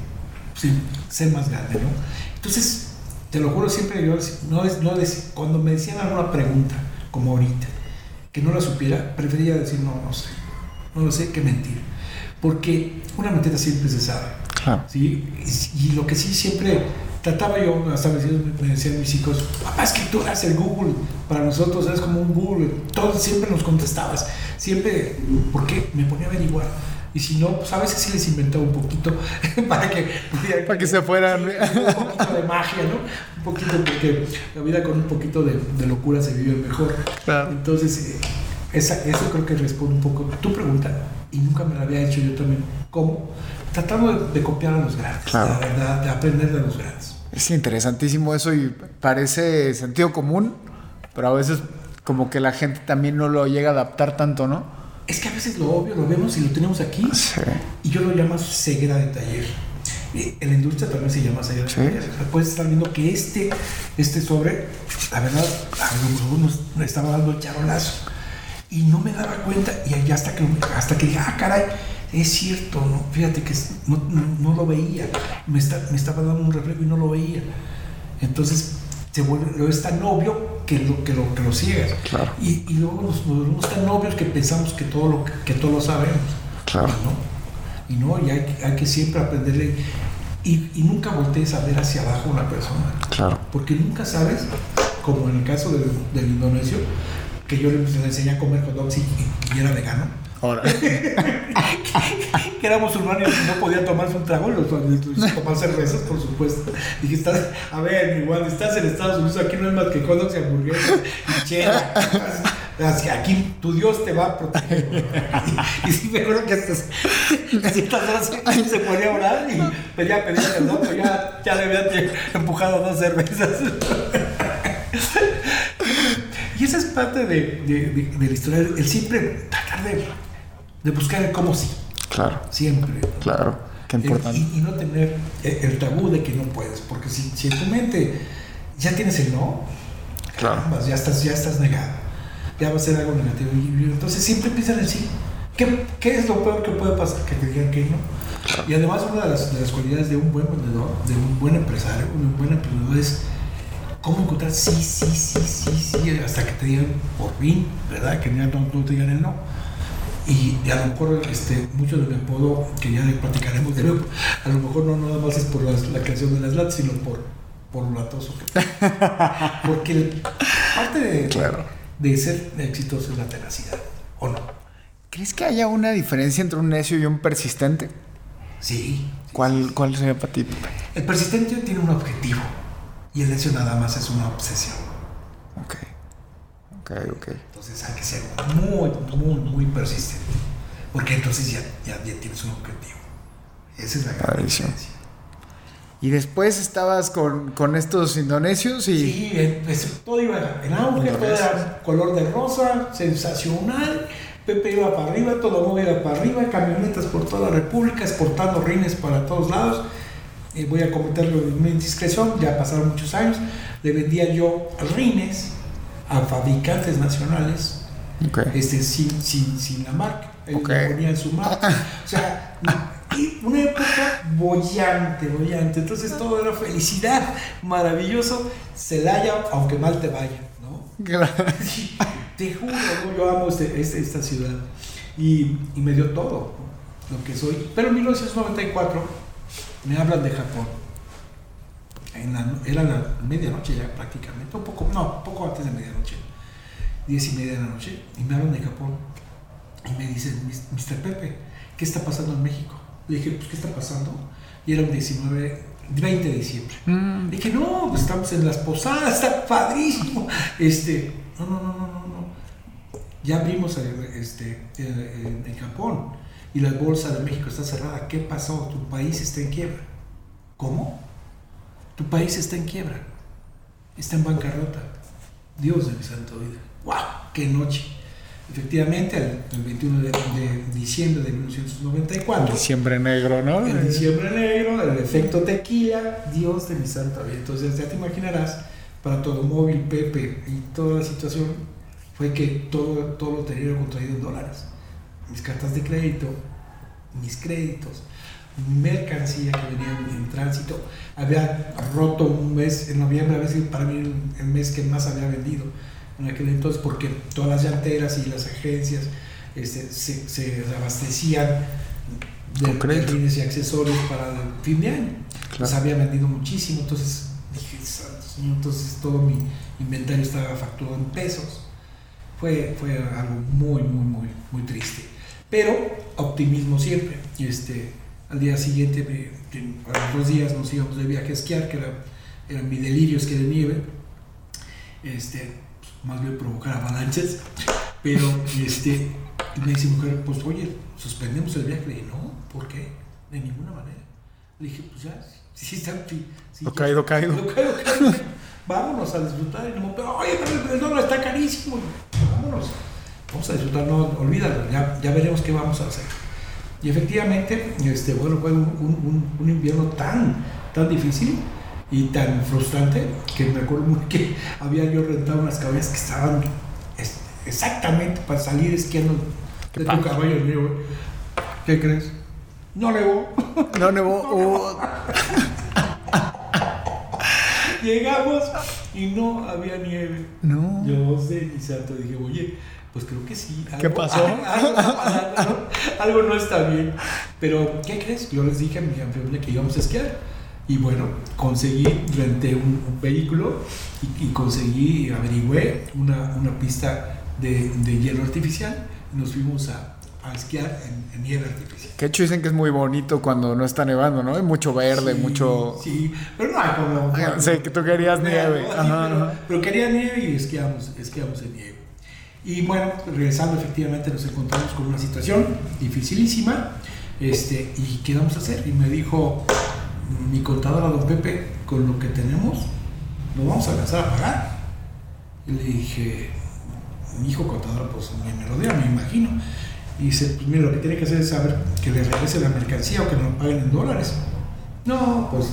ser más grande, ¿no? Entonces, te lo juro siempre, yo no es, no es, cuando me decían alguna pregunta, como ahorita, que no la supiera, prefería decir, no, no sé, no lo sé, que mentir. Porque una mentira siempre se sabe. Claro. ¿sí? Y, y lo que sí siempre trataba yo, hasta me decían, me decían mis hijos, papá, es que tú eras el Google, para nosotros eres como un Google, todo siempre nos contestabas, siempre, ¿por qué? Me ponía a averiguar. Y si no, pues a veces sí les inventaba un poquito para que pudieran- Para que se fueran. un poquito de magia, ¿no? Un poquito, porque la vida con un poquito de, de locura se vive mejor. Claro. Entonces, eh, esa, eso creo que responde un poco tu pregunta, y nunca me la había hecho yo también. ¿Cómo? Tratando de, de copiar a los grandes, Claro. la verdad, de aprender de los grandes. Es interesantísimo eso y parece sentido común, pero a veces como que la gente también no lo llega a adaptar tanto, ¿no? Es que a veces lo obvio lo vemos y lo tenemos aquí, Sí. y yo lo llamo ceguera de taller. En la industria también se llama ceguera Sí. de taller. O sea, puedes estar viendo que este, este sobre, la verdad, a lo mejor nos nos estaba dando el charolazo. Y no me daba cuenta, y ya hasta que, hasta que dije, ah, caray, es cierto, ¿no? fíjate que no, no- no lo veía, me, está- me estaba dando un reflejo y no lo veía. Entonces, se vuelve, es tan obvio que lo, que lo, que lo ciegas. Claro. Y, y luego nos volvemos tan obvios que pensamos que todo lo, que todo lo sabemos. Claro. Y no, y no, y hay, hay que siempre aprenderle. Y, y nunca voltees a ver hacia abajo a una persona. Claro. Porque nunca sabes, como en el caso del, del indonesio, que yo le, enseñé a comer hot dogs y, y era vegano. Ahora. que era musulmán y no podía tomarse un trago, los, tomar cervezas, por supuesto. Dije, estás, a ver, mi Juan, estás en Estados Unidos, aquí no hay más que hot dogs y hamburguesas y chela. Así, Aquí tu Dios te va a proteger. Y, y sí me acuerdo que hasta ciertas horas se, se ponía a orar y pedía, pedía perdón, pero ya, ya le había empujado dos cervezas. Y esa es parte de, de, de, de la historia, el siempre tratar de, de buscar el cómo sí, Claro. siempre. Claro. Qué El- importante. y, y no tener el, el tabú de que no puedes, porque si, si en tu mente ya tienes el no, Claro. carambas, ya estás, ya estás negado, ya va a ser algo negativo. Y, entonces siempre piensa en el sí. ¿Qué, ¿Qué es lo peor que puede pasar? Que te digan que no. Y además una de las, de las cualidades de un buen vendedor, de un buen empresario, un buen emprendedor es cómo encontrar sí, sí, sí, sí, sí, hasta que te digan por fin, ¿verdad? Que ya no, no te digan el no. Y, y a lo mejor este, mucho de mi apodo, que ya platicaremos de nuevo, a lo mejor no nada más es por las- la creación de las latas, sino por, por lo latoso que Porque el- parte de, Claro. de ser exitoso es la tenacidad, ¿o no? ¿Crees que haya una diferencia entre un necio y un persistente? Sí. ¿Cuál, cuál sería para ti? El persistente tiene un objetivo y el necio nada más es una obsesión. Ok. Ok, ok. Entonces hay que ser muy, muy, muy persistente. Porque entonces ya, ya, ya tienes un objetivo. Esa es la gran diferencia. Y después estabas con, con estos indonesios y... Sí, pues, todo iba en auge, todo era color de rosa, sensacional. Pepe iba para arriba, todo mundo iba para arriba, camionetas por toda la República, exportando rines para todos lados. Eh, voy a comentarlo en mi discreción, ya pasaron muchos años. Le vendía yo rines a fabricantes nacionales Ok. este, sin, sin, sin la marca. Ellos Ok. le ponían su marca. O sea, una época bollante, bollante. Entonces todo era felicidad, maravilloso. Celaya, aunque mal te vaya, ¿no? Te juro, ¿no? yo amo este- este- esta ciudad. Y, y me dio todo ¿no? lo que soy. Pero en 1994 me hablan de Japón. En la- era la medianoche ya prácticamente, un poco, no, poco antes de medianoche, diez y media de la noche, y me hablan de Japón. Y me dicen, "Mis- Mr. Pepe, ¿qué está pasando en México? Le dije, pues, ¿qué está pasando? Y era un 19, 20 de diciembre. Mm, Dije, no, pues estamos en las posadas, está padrísimo. Este, no, no, no, no, no, no. Ya abrimos este, en, en Japón y la bolsa de México está cerrada. ¿Qué pasó? Tu país está en quiebra. ¿Cómo? Tu país está en quiebra. Está en bancarrota. Dios de mi santo vida. ¡Wow! ¡Qué noche! Efectivamente, el, el 21 de, de diciembre de 1994. Diciembre negro, ¿no? El diciembre negro, el efecto tequila, Dios de mi santa vida. Entonces ya te imaginarás, para todo móvil, Pepe y toda la situación, fue que todo, todo lo tenía yo contraído en dólares. Mis cartas de crédito, mis créditos, mercancía que venía en, tránsito. Había roto un mes, en noviembre, a veces para mí el, mes que más había vendido en aquel entonces, porque todas las llanteras y las agencias este, se, se abastecían de, bienes y accesorios para el fin de año. Claro. Pues había vendido muchísimo, entonces dije, entonces todo mi inventario estaba facturado en pesos. Fue, fue algo muy, muy, muy, muy triste. Pero optimismo siempre. Este, al día siguiente, me- que dos días nos íbamos de viaje a esquiar, que era, eran mi delirio esquiar de nieve. Este, más bien provocar avalanchas. Pero este, me dice mi mujer, pues oye, suspendemos el viaje. Le dije, no, ¿por qué? De ninguna manera. Le dije, pues ya, si está, si, si Lo caído, caído. Lo caído, caído. Vámonos a disfrutar. Y no, pero oye, pero el dólar está carísimo. Vámonos. Vamos a disfrutar, no, olvídalo, ya, ya veremos qué vamos a hacer. Y efectivamente, este, bueno, fue un, un- invierno tan, tan difícil y tan frustrante que me acuerdo muy que había yo rentado unas caballas que estaban es- exactamente para salir esquiando de tu caballo nieve. ¿Qué crees? No nevó. No nevó. oh, Llegamos y no había nieve. no. Yo sé, y santo dije, oye, pues creo que sí. ¿Qué pasó? Algo, está pasando, ¿no? Algo no está bien. Pero, ¿qué crees? Yo les dije a mi familia que íbamos a esquiar. Y bueno, conseguí, renté un, un vehículo y, y conseguí, averigüé una, una pista de, de hielo artificial. Y nos fuimos a, a esquiar en, en nieve artificial. Que hecho dicen que es muy bonito cuando no está nevando, ¿no? Hay mucho verde, Sí, mucho. Sí, pero no hay como. Ah, sé que tú querías nieve. Sí, Ajá, pero, ajá. pero quería nieve y esquiamos, esquiamos en nieve. Y bueno, regresando efectivamente nos encontramos con una situación dificilísima. Este, ¿Y qué vamos a hacer? Y me dijo mi contadora, don Pepe, con lo que tenemos, lo vamos a alcanzar a pagar. Y le dije, mi hijo contador, pues me lo diga, me imagino. Y dice, pues mira, lo que tiene que hacer es saber que le regrese la mercancía o que nos paguen en dólares. No, pues.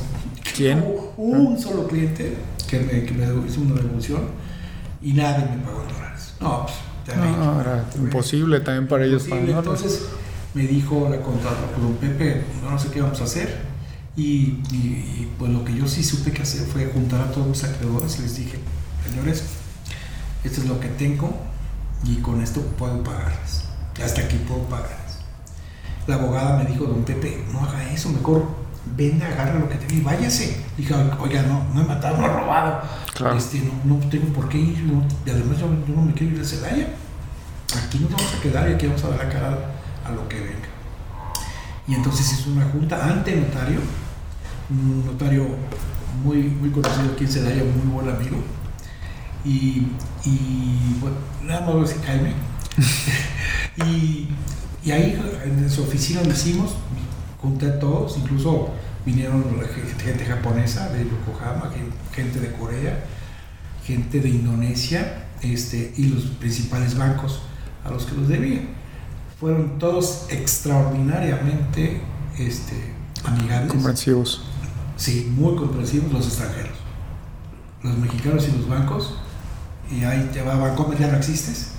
¿Quién? Hubo un solo cliente que me, que me hizo una devolución y nadie me pagó en dólares. No, pues. terrible. No, era imposible también para ellos pagarlos. Entonces me dijo la contadora, pues don Pepe, no, no sé qué vamos a hacer. Y, y- y, pues lo que yo sí supe que hacer fue juntar a todos mis acreedores y les dije, señores, esto es lo que tengo y con esto puedo pagarles. Hasta aquí puedo pagarles. La abogada me dijo, don Pepe, no haga eso, mejor venda, agarra lo que tenga y váyase. Dije, oiga, no, no he matado, no he robado. Claro. Este, no, no tengo por qué ir, no, y además yo, yo no me quiero ir de Celaya. Aquí nos vamos a quedar y aquí vamos a dar la cara a lo que venga. Y entonces hizo una junta ante notario, un notario muy, muy conocido aquí en Celaya, muy buen amigo. Y, y bueno, nada más voy a decir Jaime. y, y ahí en su oficina lo hicimos, junté a todos, incluso vinieron gente, japonesa de Yokohama, gen- gente de Corea, gente de Indonesia este, y los principales bancos a los que los debía. Fueron todos extraordinariamente este, amigables. Comprensivos. Sí, muy comprensivos los extranjeros. Los mexicanos y los bancos. Y ahí te va Bancomer, ya no existes.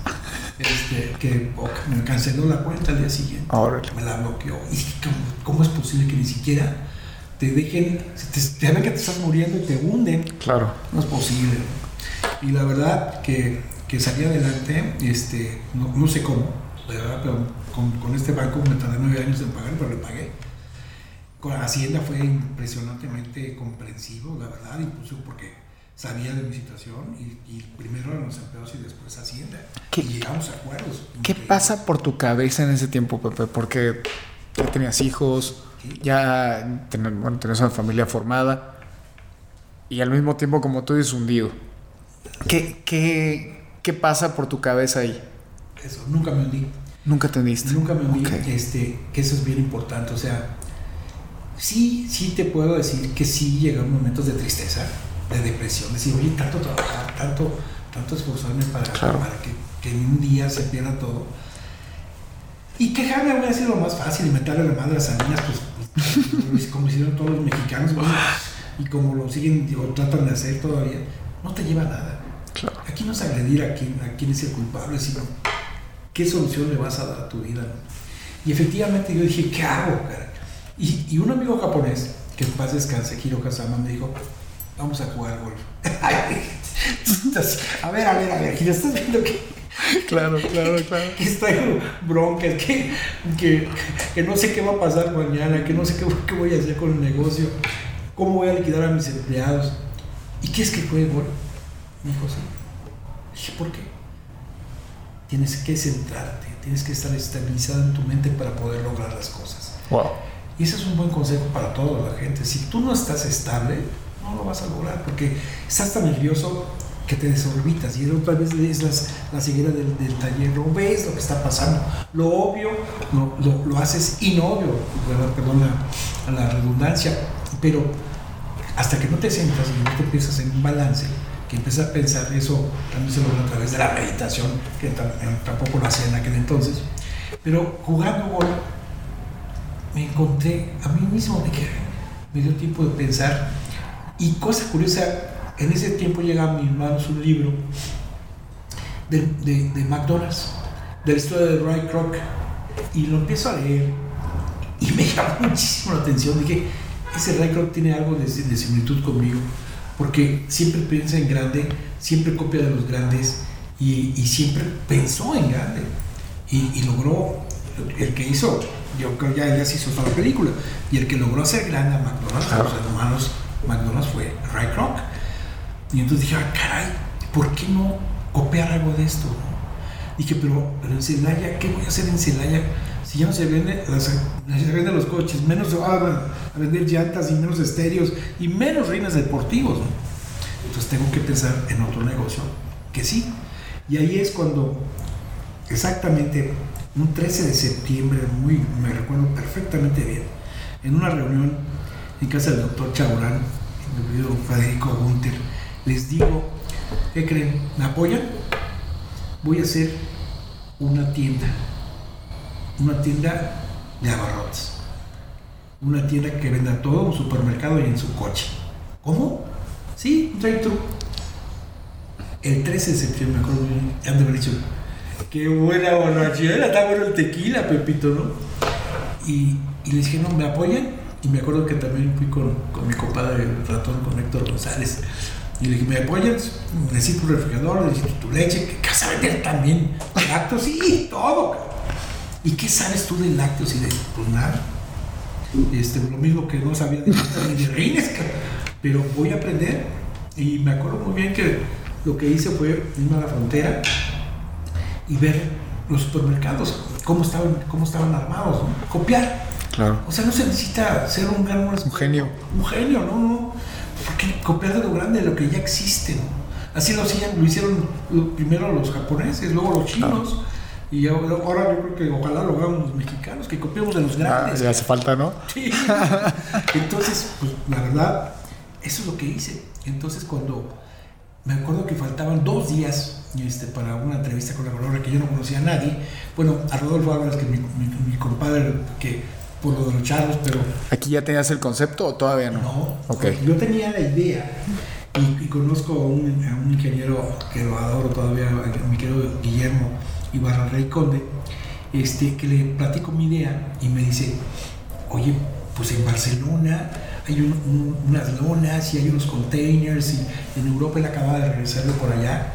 Este, que me canceló la cuenta al día siguiente. Órale. Me la bloqueó. Y ¿cómo, cómo es posible que ni siquiera te dejen, te, te ven que te estás muriendo y te hunden? Claro. No es posible. Y la verdad que, que salí adelante, este, no, no sé cómo, verdad, pero con, con este banco me tardé nueve años en pagar, pero le pagué. Con Hacienda fue impresionantemente comprensivo, la verdad, incluso porque sabía de mi situación y, y primero eran los empleados y después Hacienda. ¿Qué- y llegamos a acuerdos. ¿Qué increíbles. pasa por tu cabeza en ese tiempo, Pepe? Porque ya tenías hijos, Sí. ya ten- bueno, tenías una familia formada y al mismo tiempo, como tú dices, hundido. ¿Qué, qué, qué pasa por tu cabeza ahí? Eso, nunca me hundí. Nunca te diste. Nunca me hundí, Ok. este, que eso es bien importante. O sea, sí, sí te puedo decir que sí llegaron momentos de tristeza, de depresión, decir, oye, tanto trabajar, tanto, tanto esforzarme para, Claro. para que, que en un día se pierda todo. Y quejarme hubiera sido lo más fácil y meterle la madre a Salinas, pues, pues, como hicieron todos los mexicanos, bueno, y como lo siguen o tratan de hacer todavía, no te lleva a nada. Claro. Aquí no es agredir a quién, a quién es el culpable, sino qué solución le vas a dar a tu vida. Y efectivamente yo dije, ¿qué hago? cara? Y, y un amigo japonés, que en paz descanse, Hiro Kazama, me dijo, vamos a jugar golf. a ver, a ver, a ver, Hiro, estás viendo que, Claro, claro, claro. que traigo broncas, que, que, que no sé qué va a pasar mañana, que no sé qué, qué voy a hacer con el negocio, cómo voy a liquidar a mis empleados. ¿Y qué es que fue gol? Me dijo, sí. Dije, ¿por qué? Tienes que centrarte, tienes que estar estabilizado en tu mente para poder lograr las cosas. Wow. Y ese es un buen consejo para toda la gente. Si tú no estás estable, no lo vas a lograr porque estás tan nervioso que te desorbitas y otra vez es las, la ceguera del, del, taller, no ves lo que está pasando. Lo obvio lo, lo, lo haces inobvio, perdón la, la, redundancia, pero hasta que no te sientas y no te empiezas en un balance, que empiezas a pensar, eso también se logra a través de la meditación, que tampoco lo hacía en aquel entonces, pero jugando gol me encontré a mí mismo que me dio tiempo de pensar y cosa curiosa, en ese tiempo llega a mis manos un libro de, de, de McDonald's, de la historia de Ray Kroc, y lo empiezo a leer y me llamó muchísimo la atención. Dije, ese Ray Kroc tiene algo de, de similitud conmigo, porque siempre piensa en grande, siempre copia de los grandes y, y siempre pensó en grande y, y, logró el que hizo. Yo creo que ya, ya se hizo toda la película. Y el que logró hacer grande a McDonald's, a los hermanos McDonald's fue Ray Kroc. Y entonces dije, ah, caray, ¿por qué no copiar algo de esto? Dije, pero, pero en Celaya, ¿qué voy a hacer en Celaya? Si ya no se venden las, se venden los coches, menos se van a vender llantas y menos estéreos y menos reinas deportivos. ¿no? Entonces tengo que pensar en otro negocio que sí. Y ahí es cuando exactamente un 13 de septiembre, muy, me recuerdo perfectamente bien, en una reunión en casa del doctor Chaurán, mi querido Federico Gunter, les digo, ¿qué creen? ¿Me apoyan? Voy a hacer una tienda, una tienda de abarrotes, una tienda que venda todo, un supermercado y en su coche. ¿Cómo? Sí, un drive-thru. El 13 de septiembre, me acuerdo han de haber dicho, qué buena borrachera, está bueno el tequila, Pepito, ¿no? Y les dije, no, ¿me apoyan? Y me acuerdo que también fui con, mi compadre el ratón, con Héctor González. Y le dije, ¿me apoyas? Necesito un refrigerador, necesito tu leche. ¿Qué vas a vender también? Lácteos, sí, todo. ¿Y qué sabes tú de lácteos y de, pues? Este, lo mismo que no sabía de ni de rines, pero voy a aprender. Y me acuerdo muy bien que lo que hice fue irme a la frontera y ver los supermercados, cómo estaban, cómo estaban armados, copiar. Claro. O sea, no se necesita ser un gran un genio. Un genio, no, no. Porque copiar de lo grande de lo que ya existe, ¿no? Así lo hacían, lo hicieron primero los japoneses, luego los chinos. Claro. Y ahora, yo creo que ojalá lo hagan los mexicanos, que copiemos de los grandes. Ah, ya hace falta, ¿no? Sí. Entonces, pues la verdad, eso es lo que hice. Entonces, cuando me acuerdo que faltaban dos días este, para una entrevista con la valora que yo no conocía a nadie. Bueno, a Rodolfo Álvarez, que mi, mi, mi compadre, que por lo de los charros, pero... ¿Aquí ya tenías el concepto o todavía no? No, okay. yo tenía la idea y, y conozco a un, a un, ingeniero que lo adoro todavía, mi querido Guillermo Ibarra Rey Conde, este, que le platico mi idea y me dice, oye, pues en Barcelona hay un, un, unas lonas y hay unos containers y en Europa él acaba de regresarlo por allá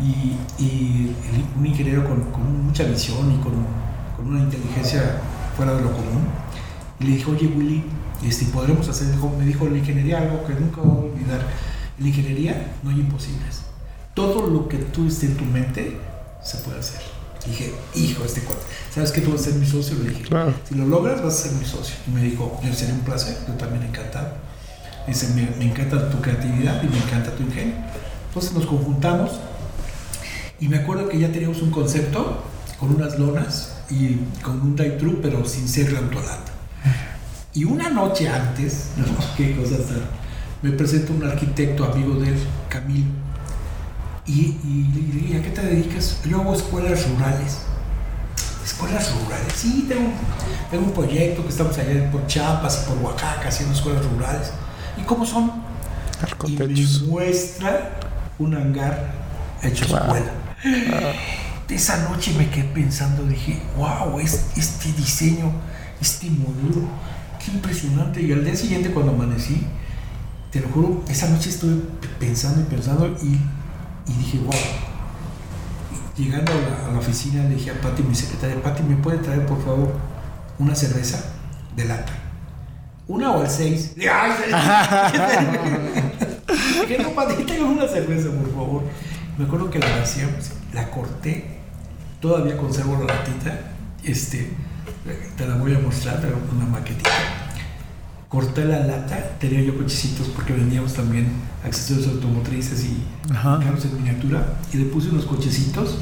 y, y un ingeniero con, con, mucha visión y con, con, una inteligencia fuera de lo común y le dije oye Willy este, podremos hacer me dijo la ingeniería algo que nunca voy a olvidar en la ingeniería no hay imposibles todo lo que tú esté en tu mente se puede hacer dije, hijo, este cuate, ¿sabes que tú vas a ser mi socio? Le dije, claro. si lo logras, vas a ser mi socio. Y me dijo, yo sería un placer, yo también encantado. Dice, me, me, encanta tu creatividad y me encanta tu ingenio. Entonces nos conjuntamos y me acuerdo que ya teníamos un concepto con unas lonas y con un drive-thru, pero sin ser rantolando. Y una noche antes, no, qué cosas me presenta un arquitecto amigo de él, Camilo y, y, y, a qué te dedicas? Yo hago escuelas rurales. Escuelas rurales. Sí, tengo, tengo un proyecto que estamos allá por Chiapas y por Oaxaca haciendo escuelas rurales. ¿Y cómo son? Y me muestra un hangar hecho wow. escuela. Wow. Esa noche me quedé pensando, dije, wow, es, este diseño, este modelo, qué impresionante. Y al día siguiente cuando amanecí, te lo juro, esa noche estuve pensando y pensando y dije, wow, llegando a la, oficina dije a Pati, mi secretaria, Pati, ¿me puede traer por favor una cerveza de lata? ¿Una o el seis? Dije, no, Pati, tengo una cerveza, por favor. Me acuerdo que la vaciamos, la corté, todavía conservo la latita, este, te la voy a mostrar, pero una maquetita. Corté la lata, tenía yo cochecitos porque vendíamos también accesorios automotrices y Ajá. carros en miniatura, y le puse unos cochecitos,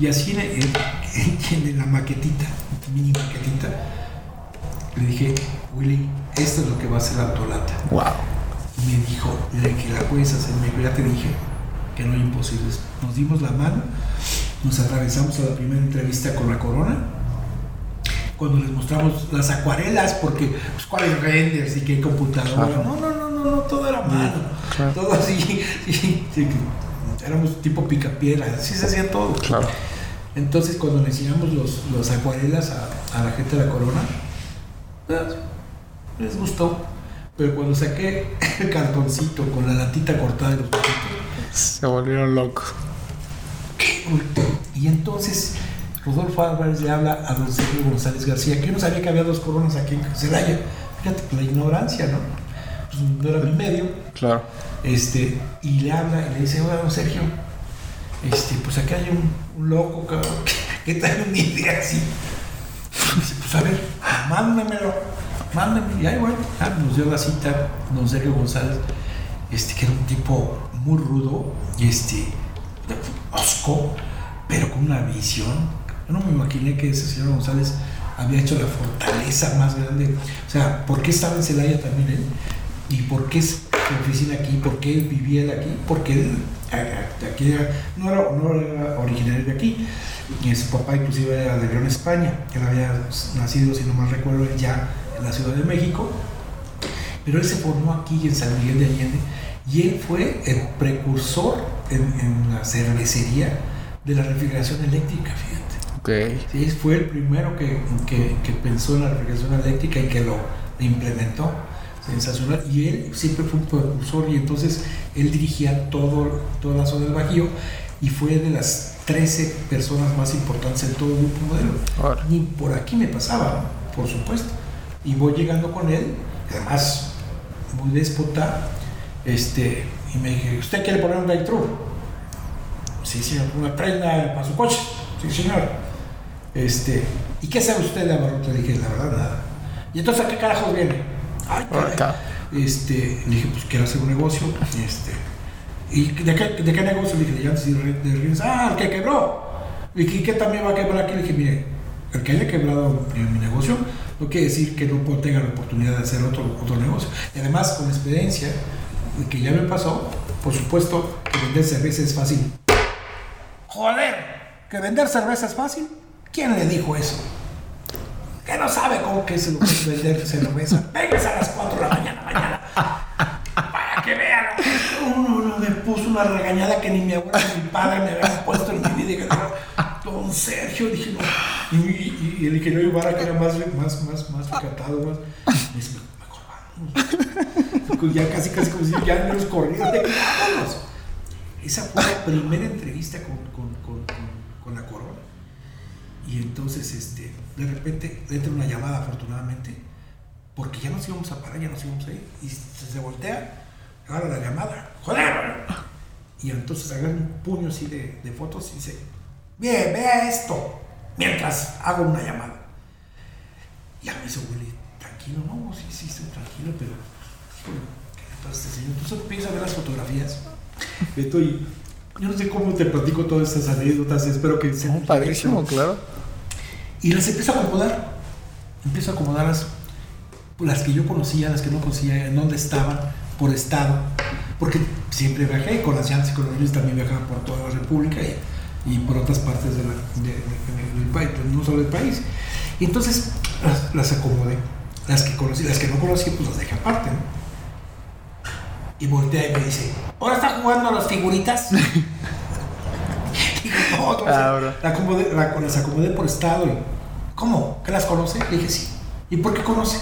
y así en, en- en la maquetita, mini maquetita, le dije, Willy, esto es lo que va a ser la autolata. Wow. Y me dijo, le que la puedes hacer, me ya te dije que no hay imposibles. Nos dimos la mano, nos atravesamos a la primera entrevista con la corona. Cuando les mostramos las acuarelas, porque pues cuáles renders y qué computadora. No, no, no, no, no, todo era mano. claro. Todo así, sí, sí, que éramos tipo picapiedra, así se hacía todo. Claro. Entonces cuando le enseñamos los, los acuarelas a, a la gente de la corona, pues, les gustó. Pero cuando saqué el cartoncito con la latita cortada de los Se volvieron locos. Y entonces Rodolfo Álvarez le habla a don Sergio González García, que yo no sabía que había dos coronas aquí en Celaya. Fíjate, la ignorancia, ¿no? Pues no era mi medio. Claro. Este, y le habla y le dice, don Sergio, este, pues aquí hay un, un loco, cabrón, que trae una idea así. Dice, pues a ver, mándamelo, mándame. Y ahí, bueno, nos dio la cita don Sergio González, este, que era un tipo muy rudo, y este, osco, pero con una visión. Yo no me imaginé que ese señor González había hecho la fortaleza más grande. O sea, ¿por qué estaba en Celaya también él? ¿Y por qué su oficina aquí? ¿Por qué vivía él aquí? Porque él aquí no, era, no era originario de aquí. Y su papá inclusive era de León, España. Él había nacido, si no mal recuerdo, ya en la Ciudad de México. Pero él se formó aquí en San Miguel de Allende y él fue el precursor en, en la cervecería de la refrigeración eléctrica, fíjate. Ok. Sí, fue el primero que, que, que pensó en la refrigeración eléctrica y que lo implementó. Sensacional. Y él siempre fue un precursor y entonces él dirigía todo, toda la zona del Bajío y fue de las 13 personas más importantes en todo el grupo modelo. Ahora. Ni por aquí me pasaba, por supuesto. Y voy llegando con él, además muy déspota, este, y me dije, ¿usted quiere poner un drive-thru? Sí, señor, una prenda para su coche. Sí, señor. Este, ¿y qué sabe usted de abarrotes? Le dije, la verdad, nada. ¿Y entonces a qué carajos viene? Ay, caray. Este, le dije, pues quiero hacer un negocio. Este, ¿Y de qué, de qué negocio? Le dije, de llantas y de rines. Ah, el que quebró. Le dije, ¿y qué también va a quebrar aquí? Le dije, mire, el que haya quebrado en mi negocio no quiere decir que no tenga la oportunidad de hacer otro, otro negocio. Y además, con experiencia, de que ya me pasó, por supuesto, que vender cerveza es fácil. Joder, que vender cerveza es fácil. ¿Quién le dijo eso? Que no sabe cómo que es que vender cerveza. Vengas a las 4 de la mañana, mañana. Para que vean. Uno, uno me puso una regañada que ni mi abuela ni mi padre me habían puesto en mi vida. Y no, don Sergio, dije, no. Y, y- y el ingeniero Ibarra, que era más, más, más, más recatado, más. Me dice, mejor vamos. Ya casi, casi como si ya no los vámonos. Esa fue la primera entrevista con, con, con, con- la corona. Y entonces, este, de repente, entra una llamada, afortunadamente, porque ya nos íbamos a parar, ya nos íbamos a ir. Y se, se voltea, agarra la llamada, ¡joder! Y entonces agarra un puño así de, de fotos y dice, bien, vea esto, mientras hago una llamada. Ya me hizo Willy, tranquilo, no, sí, sí, estoy tranquilo, pero, híjole, ¿qué le pasa a este señor? Entonces empieza a ver las fotografías. Estoy, yo no sé cómo te platico todas estas anécdotas, espero que sean Oh, padrísimo, claro. y las empiezo a acomodar. Empiezo a acomodarlas. Las que yo conocía, las que no conocía, en dónde estaban, por estado. Porque siempre viajé con las llantas y con los niños también viajaba por toda la República y, y por otras partes de la- de- de- del país, no solo del país. Y entonces las, las acomodé. Las que conocí, las que no conocí, pues las dejé aparte. ¿no? Y voltea y me dice, ¿ahora está jugando a las figuritas? Digo, no, no, Cabrón. la acomodé- la- las acomodé por estado. y, ¿Cómo? ¿Que las conoce? Le dije, sí. ¿Y por qué conoce?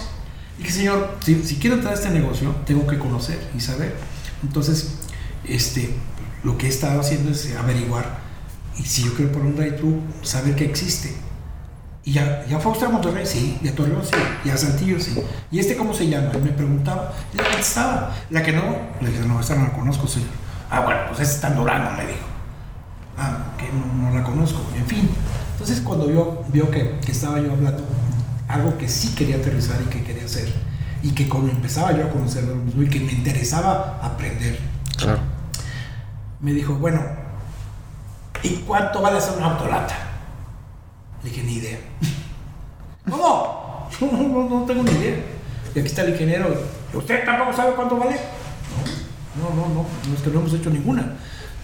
Le dije, señor, si, si quiero entrar a este negocio, tengo que conocer y saber. Entonces, este, lo que he estado haciendo es averiguar Y si yo quiero poner un drive-thru, saber que existe. Y ya, ya fue a Monterrey, sí, y a Torreón, sí, y a Saltillo, sí. ¿Y este cómo se llama? Y me preguntaba, y le contestaba. La que no, le dije, no, esta no la conozco, señor. Ah, bueno, pues esta está en Durango, me dijo. Ah, que no, no la conozco, en fin. Entonces cuando vio, vio que, que estaba yo hablando algo que sí quería aterrizar y que quería hacer, y que cuando empezaba yo a conocer lo mismo y que me interesaba aprender, Claro. me dijo, bueno, ¿y cuánto vale hacer una autolata? Le dije, ni idea. ¿Cómo? No, no, no tengo ni idea. Y aquí está el ingeniero. ¿Usted tampoco sabe cuánto vale? No, no, no, no, es que no hemos hecho ninguna.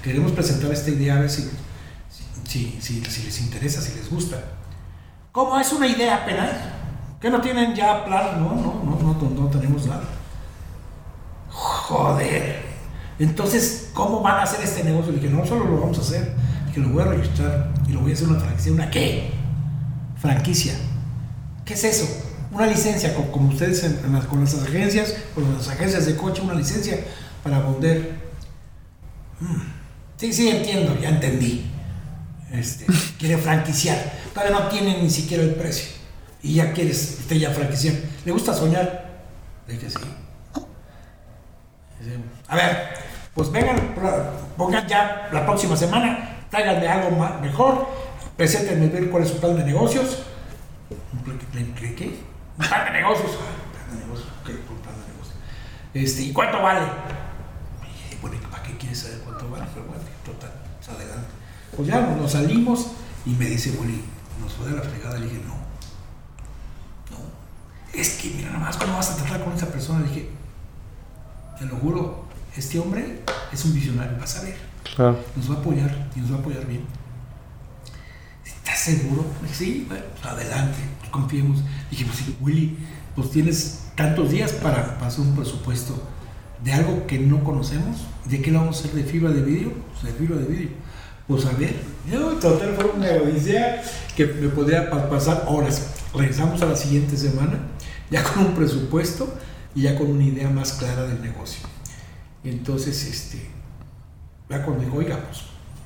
Queremos presentar esta idea a ver si, si, si, si les interesa, si les gusta. ¿Cómo es una idea apenas? ¿Que no tienen ya plan? No, no, no, no, no, no tenemos nada. Joder. Entonces, ¿cómo van a hacer este negocio? Le dije, no solo lo vamos a hacer, que lo voy a registrar y lo voy a hacer una franquicia. ¿Una qué? Franquicia. ¿Qué es eso? Una licencia, co- como ustedes en- las- con las agencias, con las agencias de coche, una licencia para vender. Mm. Sí, sí, entiendo, ya entendí. Este, quiere franquiciar. Todavía no tiene ni siquiera el precio. Y ya quieres, usted ya franquiciar. ¿Le gusta soñar? Le dije, sí. A ver, pues vengan, pongan ya la próxima semana, tráiganme algo más, mejor, preséntenme ver cuál es su plan de negocios. ¿Un plan, plan- qué, qué? Un plan de negocios. Ah, plan de negocios, ok, un plan de negocios. Este, ¿Y cuánto vale? Y, Bueno, ¿y ¿para qué quieres saber cuánto vale? Pero bueno, total, pues adelante. Pues ya nos salimos y me dice, Willy, nos fue de la fregada. Le dije, no, no. Es que, mira, nada más, ¿cómo vas a tratar con esa persona? Le dije, te lo juro, este hombre es un visionario, vas a ver, Claro. nos va a apoyar y nos va a apoyar bien. ¿Estás seguro? Sí, bueno, pues adelante, confiemos. Dije, pues Willy, pues tienes tantos días para, para hacer un presupuesto de algo que no conocemos. ¿De qué lo vamos a hacer? ¿De fibra de vidrio? Pues de fibra de vidrio. Pues a ver, yo total fue una odisea que me podría pa- pasar horas. Regresamos a la siguiente semana, ya con un presupuesto y ya con una idea más clara del negocio. Entonces, este, ya cuando dijo, oiga, pues,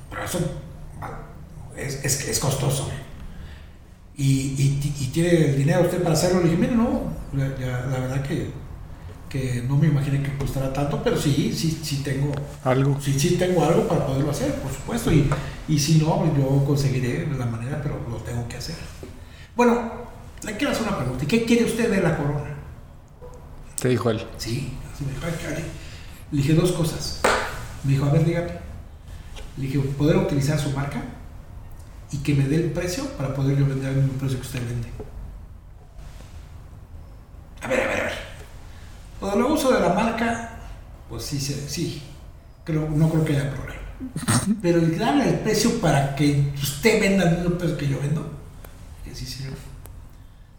pero es, es, es costoso. Y, y, y tiene el dinero usted para hacerlo. Le dije, mire, no, la, verdad que, que no me imaginé que costara tanto, pero sí, sí, sí tengo, Algo. sí, sí tengo algo para poderlo hacer, por supuesto. Y, y si no, pues yo conseguiré la manera, pero lo tengo que hacer. Bueno, le quiero hacer una pregunta. ¿Y qué quiere usted de la corona? Te dijo él. Sí, así me dijo. Le dije dos cosas. Me dijo, a ver, dígame. Le dije, poder utilizar su marca y que me dé el precio para poder yo vender al mismo precio que usted vende. A ver, a ver, a ver. Lo del uso de la marca, pues sí, sí. Creo, no creo que haya problema. Pero el darle el precio para que usted venda al mismo precio que yo vendo, que sí, señor.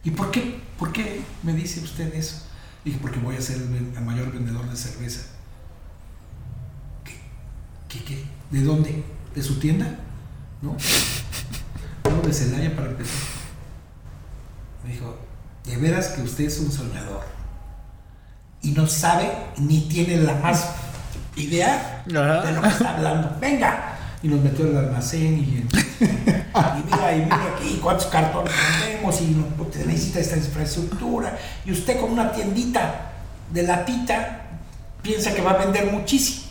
¿Y por qué, por qué me dice usted eso? Dije, porque voy a ser el, el mayor vendedor de cerveza. ¿Qué? ¿Qué? qué? ¿De dónde? ¿De su tienda? ¿No? No, de Celaya para empezar. Me dijo, de veras que usted es un soñador. Y no sabe ni tiene la más idea de lo que está hablando. Venga. Y nos metió en el almacén y, y mira, y mira aquí cuántos cartones vendemos y usted necesita esta infraestructura. Y usted con una tiendita de latita piensa que va a vender muchísimo.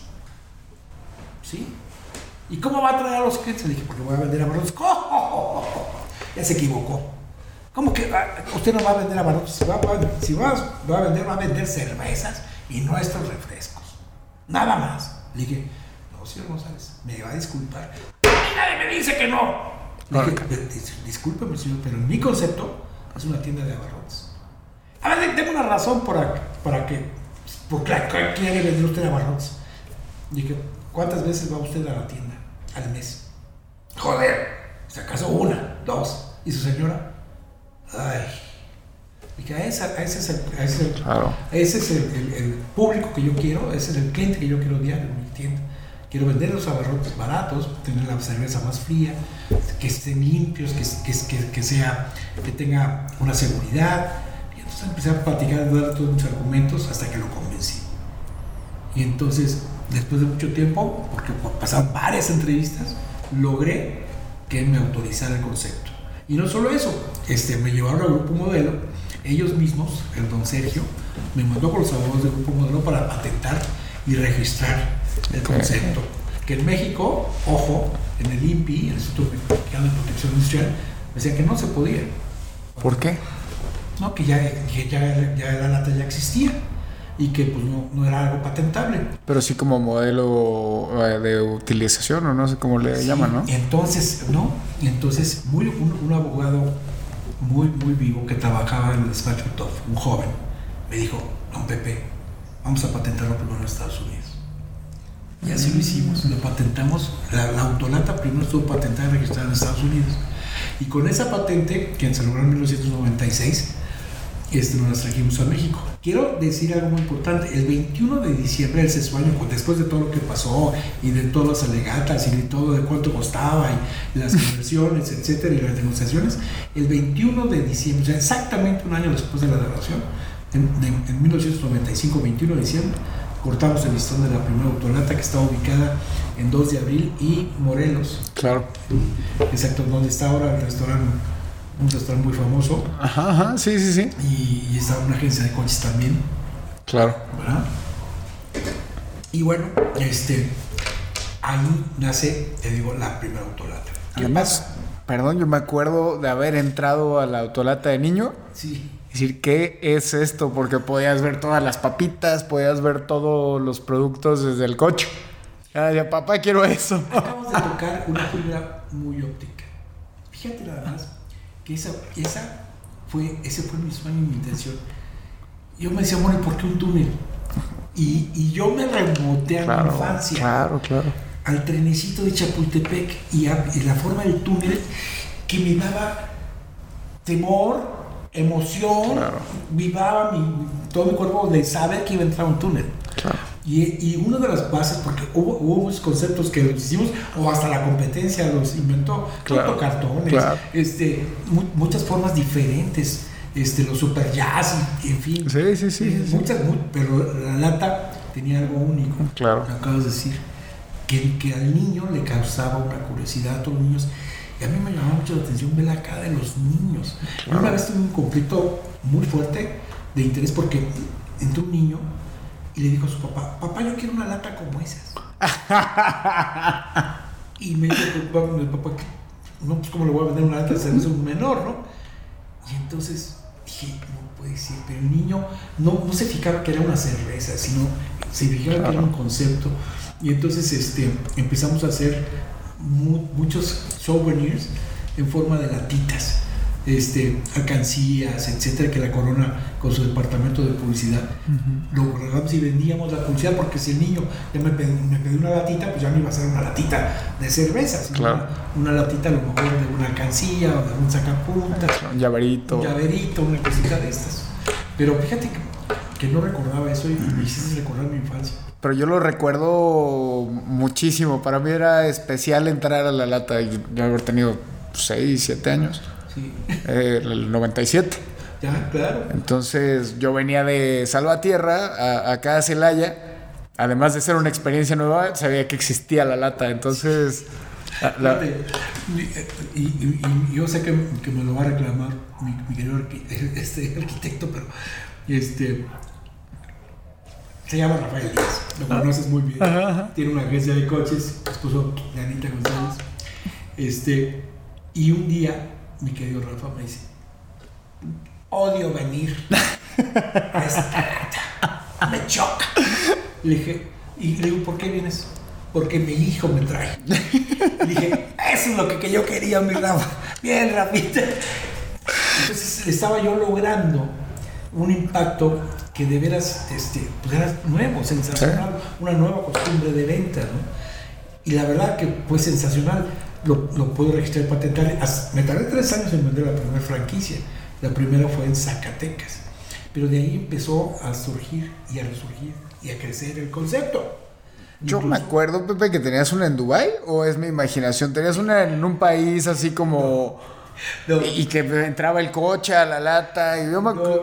¿Sí? ¿Y cómo va a traer a los clientes? Le dije, porque voy a vender abarrotes. ¡Oh! Ya se equivocó. ¿Cómo que ah, usted no va a vender abarrotes? Si va, va- si va, va a vender, va a vender cervezas y nuestros refrescos. Nada más. Le dije, no, señor González, me va a disculpar. ¡A mí nadie me dice que no! Le dije, "Dis- dis- discúlpeme, señor, pero en mi concepto es una tienda de abarrotes. A ver, tengo una razón para, para que, por la que quiere vender usted abarrotes. Dije, ¿cuántas veces va usted a la tienda al mes? Joder, si acaso una, dos. ¿Y su señora? Ay. Dije, a, esa, a ese es el, a ese, Claro. ese es el, el- el público que yo quiero, ese es el cliente que yo quiero diario en mi tienda. Quiero vender los abarrotes baratos, tener la cerveza más fría, que estén limpios, que, que, que, que sea, que tenga una seguridad. Y entonces empecé a platicar, a dar todos mis argumentos hasta que lo convencí. Y entonces, después de mucho tiempo, porque pasaron varias entrevistas, logré que me autorizara el concepto. Y no solo eso, este, me llevaron al grupo modelo, ellos mismos, el don Sergio, me mandó con los abogados del grupo modelo para patentar y registrar el concepto. Que en México, ojo, en el INPI, el Instituto Mexicano de Protección Industrial, decían que no se podía. ¿Por qué? No, que ya, que ya, ya la lata ya existía y que pues no, no, era algo patentable. Pero sí como modelo eh, de utilización o no sé cómo le sí, llaman, ¿no? Entonces, ¿no? Entonces, muy, un, un, abogado muy, muy vivo que trabajaba en el despacho Top, un joven, me dijo, don Pepe, vamos a patentarlo primero en Estados Unidos. Y así lo hicimos, lo patentamos, la, la autolata primero estuvo patentada y registrada en Estados Unidos. Y con esa patente, que se logró en 1996, este, nos las trajimos a México. Quiero decir algo muy importante. El 21 de diciembre del sexto año, después de todo lo que pasó y de todas las alegatas y de todo de cuánto costaba y las conversiones, etcétera, y las negociaciones, el 21 de diciembre, o sea, exactamente un año después de la en, en, en 1995, 21 de diciembre, cortamos el listón de la primera autolata que estaba ubicada en 2 de abril y Morelos. Claro. Exacto, donde está ahora el restaurante un restaurante muy famoso. Ajá, ajá, sí, sí, sí. Y, y estaba una agencia de coches también. Claro. ¿Verdad? Y bueno, este, ahí nace, te digo, la primera autolata. Además, perdón, yo me acuerdo de haber entrado a la autolata de niño. Sí. Decir, ¿qué es esto? Porque podías ver todas las papitas, podías ver todos los productos desde el coche. Ya papá, quiero eso. Acabamos de tocar una figura muy óptica. Fíjate nada más que esa, esa fue, ese fue mi sueño y mi intención. Yo me decía, bueno, ¿y por qué un túnel? Y, y yo me remoté a claro, mi infancia. Claro, claro. Al trenecito de Chapultepec y, a, y la forma del túnel que me daba temor, emoción, claro. vivaba mi, todo mi cuerpo de saber que iba a entrar a un túnel. Y, y, una de las bases, porque hubo, hubo muchos conceptos que los hicimos, o hasta la competencia los inventó, claro, cartones, claro. este, mu muchas formas diferentes, este, los super jazz, en fin. Sí, sí, sí. Muchas, sí. Muy, pero la lata tenía algo único. Claro. Lo acabas de decir. Que, que al niño le causaba una curiosidad a todos los niños. Y a mí me llamaba mucho la atención ver la cara de los niños. Claro. Una vez tuve un conflicto muy fuerte de interés porque entró un niño y le dijo a su papá, papá, yo quiero una lata como esas. y me dijo el papá, el papá, no, pues cómo le voy a vender una lata de cerveza a un menor, ¿no? Y entonces dije, no puede ser, pero el niño no, no se fijaba que era una cerveza, sino se fijaba claro. que era un concepto. Y entonces este, empezamos a hacer mu muchos souvenirs en forma de latitas este, alcancías, etcétera, que la corona con su departamento de publicidad uh -huh. lo y vendíamos la publicidad, porque si el niño ya me pedía, me pedía una latita, pues ya no iba a ser una latita de cerveza, sino claro. una, una, latita a lo mejor de una alcancía o de un sacapuntas, un llaverito, un llaverito, una cosita de estas. Pero fíjate que, que no recordaba eso y me hiciste recordar mi infancia. Pero yo lo recuerdo muchísimo. Para mí era especial entrar a la lata y yo haber tenido 6, 7 años. Sí. Eh, el 97. Ya, claro. Entonces yo venía de Salvatierra a, acá a Celaya. Además de ser una experiencia nueva, sabía que existía la lata. Entonces. La, la... Y, y, y, yo sé que, que, me lo va a reclamar mi, mi querido este, arquitecto, pero este, se llama Rafael Díaz, lo ah. conoces muy bien. Ajá, ajá. Tiene una agencia de coches, esposo de Anita González. Este, y un día mi querido Rafa me dice, odio venir a esta me choca. Le dije, y le digo, ¿por qué vienes? Porque mi hijo me trae. Le dije, eso es lo que, que yo quería, mi Rafa. Bien, Rafita. Entonces estaba yo logrando un impacto que de veras este, pues era nuevo, sensacional, una nueva costumbre de venta. ¿no? Y la verdad que fue sensacional lo, lo puedo registrar y patentar. Me tardé tres años en vender la primera franquicia. La primera fue en Zacatecas. Pero de ahí empezó a surgir y a resurgir y a crecer el concepto. Yo Incluso, me acuerdo, Pepe, que tenías una en Dubai o es mi imaginación. Tenías una en un país así como. No, no. Y que entraba el coche a la lata. Y yo me. No,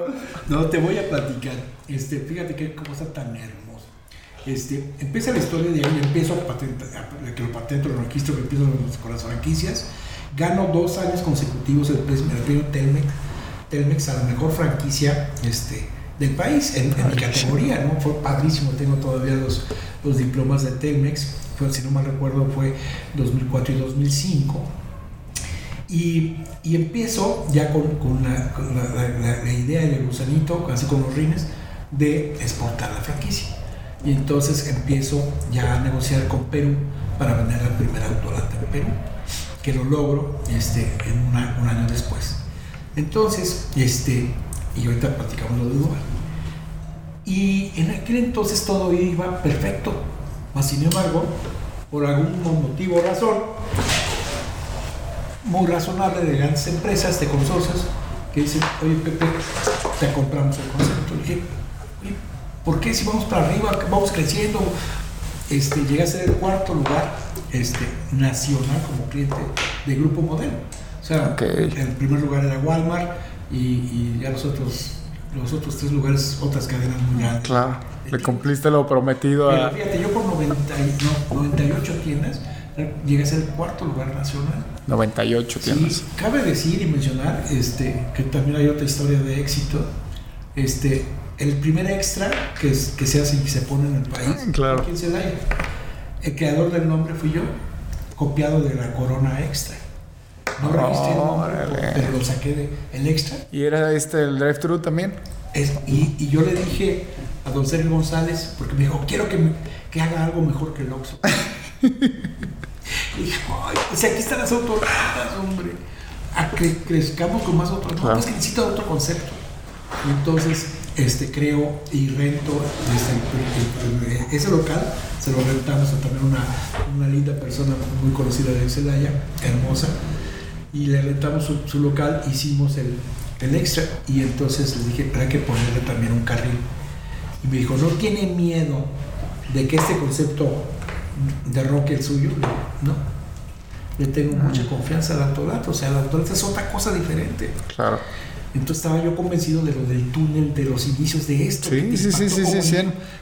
no, te voy a platicar. Este, fíjate que cómo está tan hermoso. Este, empieza la historia de ahí, empiezo a patentar, a que lo dentro del registro que empiezo con las franquicias. Gano dos años consecutivos el, premio Telmex, Telmex a la mejor franquicia este, del país en, mi categoría, ¿no? Fue padrísimo, tengo todavía los, los diplomas de Telmex, fue, si no mal recuerdo fue 2004 y 2005. Y, y empiezo ya con, con, la, la, la, idea del gusanito, así con los rines, de exportar la franquicia. Y entonces empiezo ya a negociar con Perú para vender la primera autorata en Perú, que lo logro este, en un año después. Entonces, este, y ahorita platicamos lo de Uruguay. Y en aquel entonces todo iba perfecto, mas sin embargo, por algún motivo o razón, muy razonable de grandes empresas, de consorcios, que dicen, oye Pepe, te compramos el concepto. Le dije, ¿por qué si vamos para arriba, vamos creciendo? Este, llegué a ser el cuarto lugar este, nacional como cliente de Grupo Modelo. O sea, el primer lugar era Walmart y, ya los otros, los otros tres lugares, otras cadenas muy grandes. Claro, le cumpliste lo prometido a... Fíjate, yo por 98 tiendas llegué a ser el cuarto lugar nacional. 98 tiendas. Sí, cabe decir y mencionar este, que también hay otra historia de éxito. Este, el primer extra que, que se hace y se pone en el país, claro. ¿quién se da? El creador del nombre fui yo, copiado de la Corona Extra. No registré el nombre, pero lo saqué de el extra. ¿Y era este el drive-thru también? Es, y, y, yo le dije a don Sergio González, porque me dijo, quiero que, que haga algo mejor que el Oxxo. y dije, ay, pues aquí están las autoratas, hombre. A que crezcamos con más otros. No, es que necesito otro concepto. Y entonces este, creo y rento ese local, se lo rentamos a también una, una linda persona muy conocida de Celaya, hermosa, y le rentamos su, local, hicimos el, el, extra y entonces le dije, hay que ponerle también un carril. Y me dijo, ¿no tiene miedo de que este concepto derroque el suyo? No, le tengo mucha confianza al autodato, o sea, el autodato es otra cosa diferente. Claro. Entonces estaba yo convencido de lo del túnel, de los inicios de esto. Sí, sí, sí, sí, sí,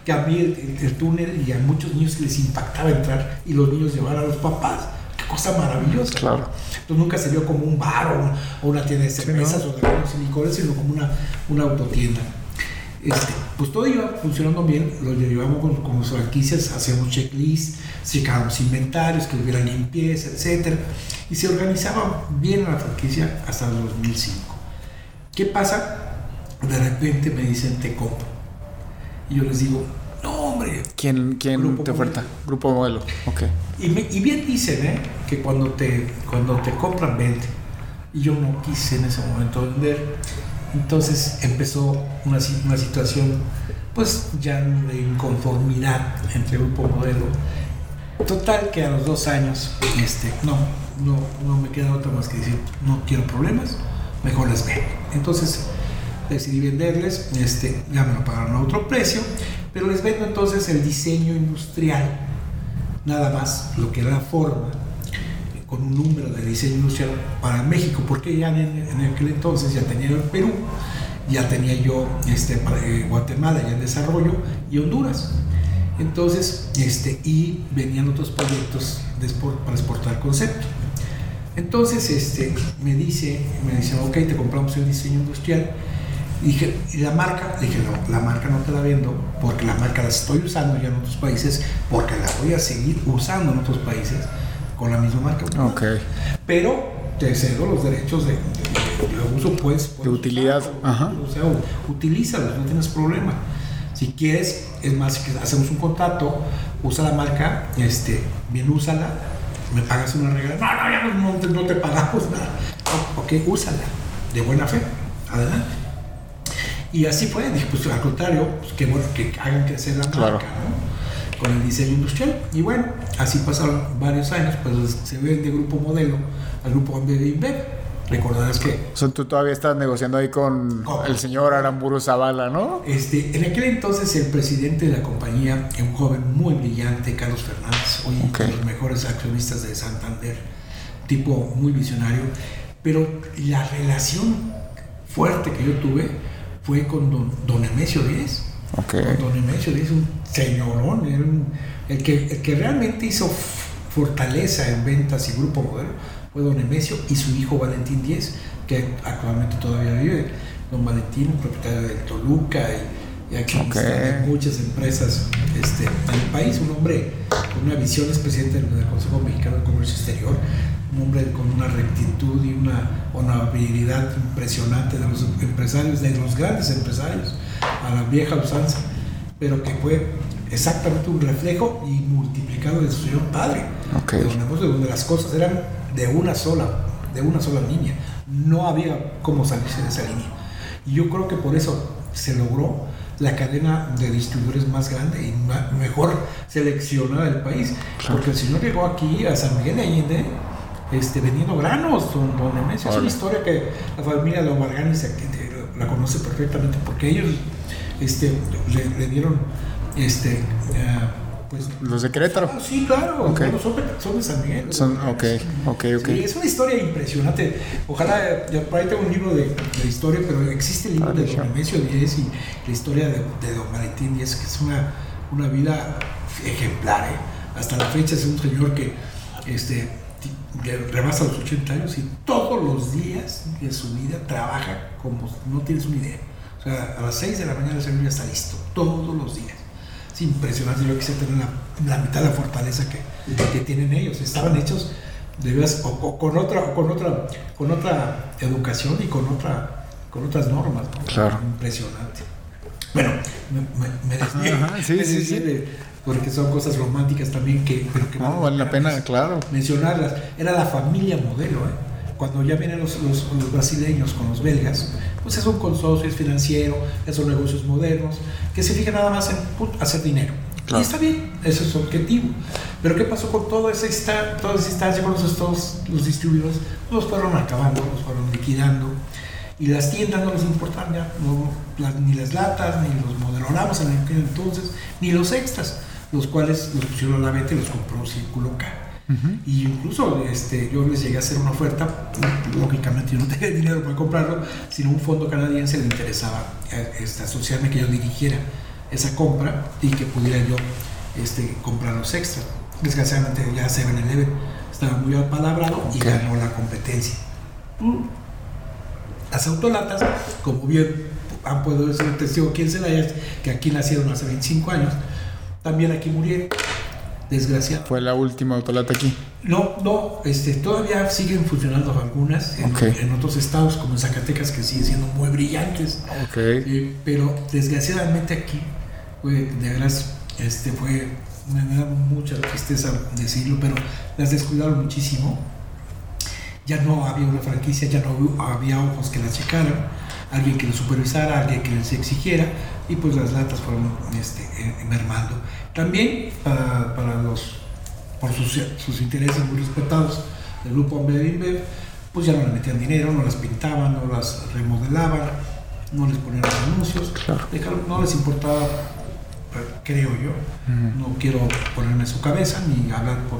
Que a mí el, túnel y a muchos niños les impactaba entrar y los niños llevar a los papás. Qué cosa maravillosa. Claro. Entonces nunca se vio como un bar o, una tienda de cervezas o de y licores, sino como una, una autotienda. Este, pues todo iba funcionando bien, lo llevábamos con, con las franquicias, hacíamos checklists, checábamos inventarios, que hubiera limpieza, etc. Y se organizaba bien la franquicia hasta el 2005. ¿Qué pasa? De repente me dicen, te compro. Y yo les digo, no, hombre. ¿Quién, quién te oferta? Grupo Modelo. Ok. Y, y, bien dicen, ¿eh? Que cuando te, cuando te compran, vende. Y yo no quise en ese momento vender. Entonces empezó una, una situación, pues ya de inconformidad entre Grupo Modelo. Total que a los dos años, este, no, no, no me queda otra más que decir, no quiero problemas mejor les vendo. Entonces decidí venderles, este, ya me lo pagaron a otro precio, pero les vendo entonces el diseño industrial, nada más lo que era la forma, con un número de diseño industrial para México, porque ya en, aquel entonces ya tenía el Perú, ya tenía yo este, eh, Guatemala ya en desarrollo y Honduras. Entonces, este, y venían otros proyectos para exportar concepto. Entonces este, me dice, me dice, ok, te compramos el diseño industrial. Y dije, ¿y la marca? dije, no, la marca no te la vendo porque la marca la estoy usando ya en otros países, porque la voy a seguir usando en otros países con la misma marca. Ok. Pero te cedo los derechos de, uso, pues. De utilidad. Ajá. O sea, utilízalos, no tienes problema. Si quieres, es más, hacemos un contrato, usa la marca, este, bien úsala, me pagas una regla, no, no, ya no, no, te pagamos nada. Ok, úsala, de buena fe, adelante. Y así fue, dije, pues al contrario, pues, que, bueno, que hagan crecer la marca, ¿no? Con el diseño industrial. Y bueno, así pasaron varios años, pues se ve de grupo modelo al grupo de InBev Recordarás que. O sea, tú todavía estás negociando ahí con el señor Aramburu Zavala, ¿no? Este, en aquel entonces el presidente de la compañía, un joven muy brillante, Carlos Fernández, hoy uno de los mejores accionistas de Santander, tipo muy visionario, pero la relación fuerte que yo tuve fue con don, don Emesio Díez. Okay. Con don Emesio Díez, un señorón, el, que, el que realmente hizo fortaleza en ventas y grupo modelo fue don Emesio y su hijo Valentín Díez, que actualmente todavía vive. Don Valentín, propietario de Toluca y, y accionista de muchas empresas este, en el país, un hombre con una visión, es presidente del Consejo Mexicano de Comercio Exterior, un hombre con una rectitud y una honorabilidad impresionante de los empresarios, de los grandes empresarios, a la vieja usanza, pero que fue exactamente un reflejo y multiplicado de su señor padre, okay. de donde las cosas eran de una sola, de una sola línea. No había cómo salirse de esa línea. Y yo creo que por eso se logró la cadena de distribuidores más grande y mejor seleccionada del país. Porque el señor llegó aquí a San Miguel de Allende este, vendiendo granos, don, don Es una historia que la familia de los Varganis la conoce perfectamente porque ellos este, le, dieron este, uh, pues, los de Querétaro. Ah, sí, claro, son, son, de San Miguel. Son, ok, ok, ok. Sí, es una historia impresionante. Ojalá, yo por ahí tengo un libro de, de historia, pero existe el libro ah, de Don Nemesio Díez y la historia de, de Don Valentín Díez, que es una, una vida ejemplar. ¿eh? Hasta la fecha es un señor que este, rebasa los 80 años y todos los días de su vida trabaja como no tienes una idea. O sea, a las 6 de la mañana el señor ya está listo, todos los días es impresionante. Yo quise tener la, mitad de la fortaleza que, que tienen ellos. Estaban hechos de o, con otra, con otra, con otra educación y con otra, con otras normas. Claro. Impresionante. Bueno, me, me, sí, sí, sí. porque son cosas románticas también que, pero que no, vale la pena, claro. Mencionarlas. Era la familia modelo, ¿eh? Cuando ya vienen los, los, brasileños con los belgas, pues es un consorcio, es financiero, son negocios modernos, que se fijan nada más en hacer dinero. Y está bien, ese es su objetivo. Pero ¿qué pasó con toda esa, instancia, toda esa instancia, con los, todos los distribuidores? Los fueron acabando, los fueron liquidando. Y las tiendas no les importaban ya, ni las latas, ni los modeloramas en aquel entonces, ni los extras, los cuales los pusieron a la venta y los compró Círculo K. Y incluso este, yo les llegué a hacer una oferta, lógicamente yo no tenía dinero para comprarlo, sino un fondo canadiense le interesaba eh, este, asociarme que yo dirigiera esa compra y que pudiera yo este, comprar los extras. Desgraciadamente ya 7-Eleven estaba muy apalabrado y ganó la competencia. Las autolatas, como bien han podido decir el testigo quien se la que aquí nacieron hace 25 años, también aquí murieron desgraciado. ¿Fue la última autolata aquí? No, no, este, todavía siguen funcionando algunas en, otros estados, como en Zacatecas, que siguen siendo muy brillantes. Okay. Eh, pero desgraciadamente aquí, fue, de veras, este, fue, me da mucha tristeza decirlo, pero las descuidaron muchísimo. Ya no había una franquicia, ya no había ojos que las checaran, alguien que las supervisara, alguien que les exigiera, y pues las latas fueron este, eh, mermando. También para, los, por sus, sus, intereses muy respetados del grupo Amber pues ya no le metían dinero, no las pintaban, no las remodelaban, no les ponían los anuncios, no les importaba, creo yo, no quiero ponerme en su cabeza ni hablar por,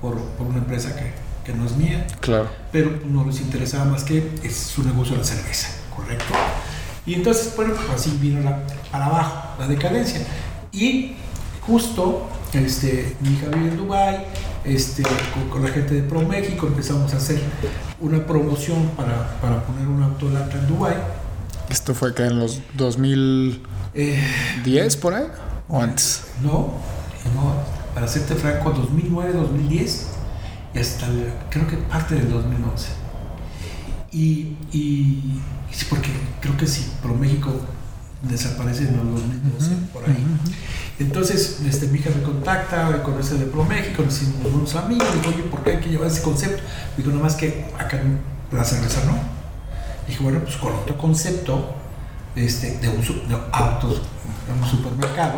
por, por una empresa que, que, no es mía, claro. pero no les interesaba más que es su negocio la cerveza, ¿correcto? Y entonces, bueno, pues así vino la, para abajo la decadencia. Y justo este, mi hija vive en Dubai este, con, la gente de Pro México empezamos a hacer una promoción para, para poner una autolata en Dubai. ¿Esto fue que en los 2010 eh, por ahí o antes? No, no, para serte franco, 2009, 2010 y hasta creo que parte del 2011. Y, y, porque creo que sí, Pro México desaparece en los 2012, por ahí. Entonces, este, mi hija me contacta, conoce de Pro México, nos hicimos unos amigos, digo, oye, ¿por qué hay que llevar ese concepto? Digo, nomás que acá la cerveza no. Dije, bueno, pues con otro concepto este, de, un, de autos, un supermercado,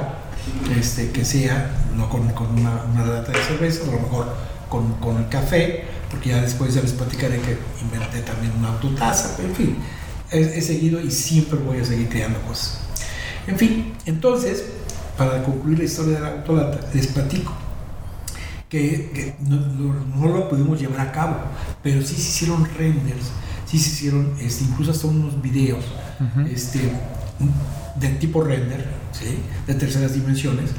este, que sea, no con, con una, una, lata de cerveza, a lo mejor con, con, el café, porque ya después ya les platicaré que inventé también una autotaza, en fin, he, he seguido y siempre voy a seguir creando cosas. En fin, entonces, para concluir la historia de la autolata, les platico que, no, lo pudimos llevar a cabo, pero sí se hicieron renders, sí se hicieron este, incluso hasta unos videos este, de tipo render, de terceras dimensiones,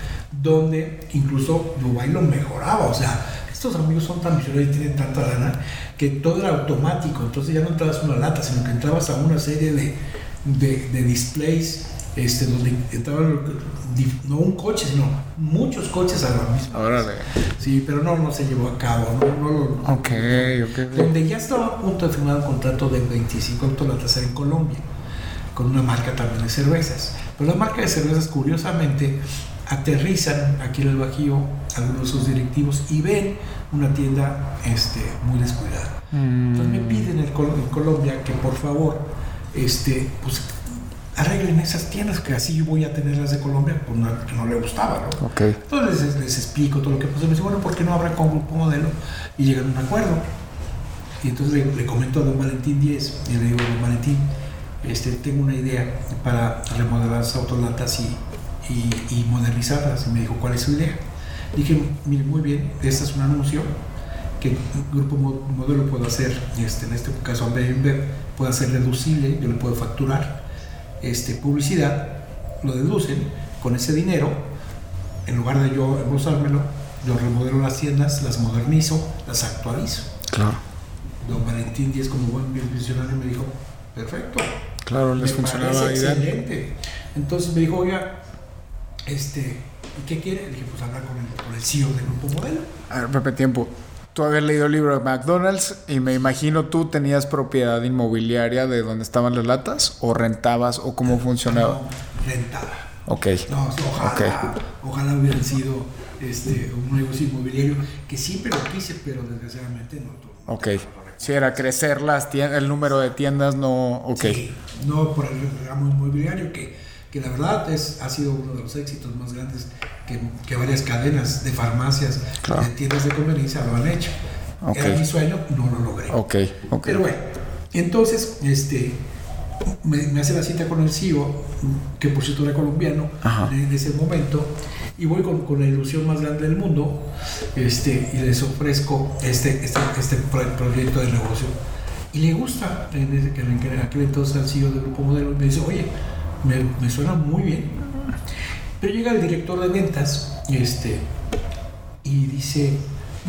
donde incluso Dubai lo mejoraba, o sea, estos amigos son tan millonarios y tienen tanta lana que todo era automático. Entonces ya no entrabas a una lata, sino que entrabas a una serie de, de, de displays este, donde entraban, no un coche, sino muchos coches a la misma. Órale. Sí, pero no, no se llevó a cabo. No, no, lo- Ok, ok. donde ya estaba a punto de firmar un contrato de 25 autolatas en Colombia, con una marca también de cervezas. Pero la marca de cervezas, curiosamente, aterrizan aquí en el Bajío algunos de sus directivos y ven una tienda este, muy descuidada. Entonces me piden en, Col- en Colombia que por favor este, pues, arreglen esas tiendas, que así yo voy a tener las de Colombia, pues no, que no le gustaba. ¿no? Ok. Entonces les, les explico todo lo que pasó. Me dice, bueno, ¿por qué no habrá con grupo modelo? Y llegan a un acuerdo. Y entonces le, le comento a don Valentín 10 y le digo, don Valentín, este, tengo una idea para remodelar las autolatas y, y, y modernizarlas. Y me dijo, ¿cuál es su idea? Dije, mire, muy bien, este es un anuncio que el grupo Mo- modelo puede hacer, este, en este caso Amber puede hacer deducible, yo le puedo facturar este, publicidad, lo deducen con ese dinero, en lugar de yo embolsármelo, yo remodelo las tiendas, las modernizo, las actualizo. Claro. Don Valentín Díez, como buen visionario, me dijo, perfecto, Claro, les me funcionaba excelente. Entonces me dijo, oiga, este, ¿y qué quiere? Le dije, pues hablar con el, con el CEO del grupo modelo. A ver, Pepe, tiempo. Tú habías leído el libro de McDonald's y me imagino tú tenías propiedad inmobiliaria de donde estaban las latas o rentabas o cómo funcionaba. No, rentaba. Ok. No, ojalá, ojalá hubieran sido este, un negocio inmobiliario que siempre lo quise, pero desgraciadamente no. no Ok. Si era crecer las tiendas, el número de tiendas, no. Ok. Sí, no por el ramo inmobiliario, que, que la verdad es, ha sido uno de los éxitos más grandes que, que varias cadenas de farmacias, Claro. de tiendas de conveniencia lo han hecho. Ok. Era mi sueño, no lo logré. Ok. Ok. Pero bueno, entonces este, me, me hace la cita con el CEO, que por cierto era colombiano Ajá. en ese momento, y voy con, con la ilusión más grande del mundo este, y les ofrezco este, este, este pro- proyecto de negocio. Y le gusta, en, ese, que en aquel entonces al CEO del Grupo Modelo, y me dice, oye, me, suena muy bien. Pero llega el director de ventas este, y dice,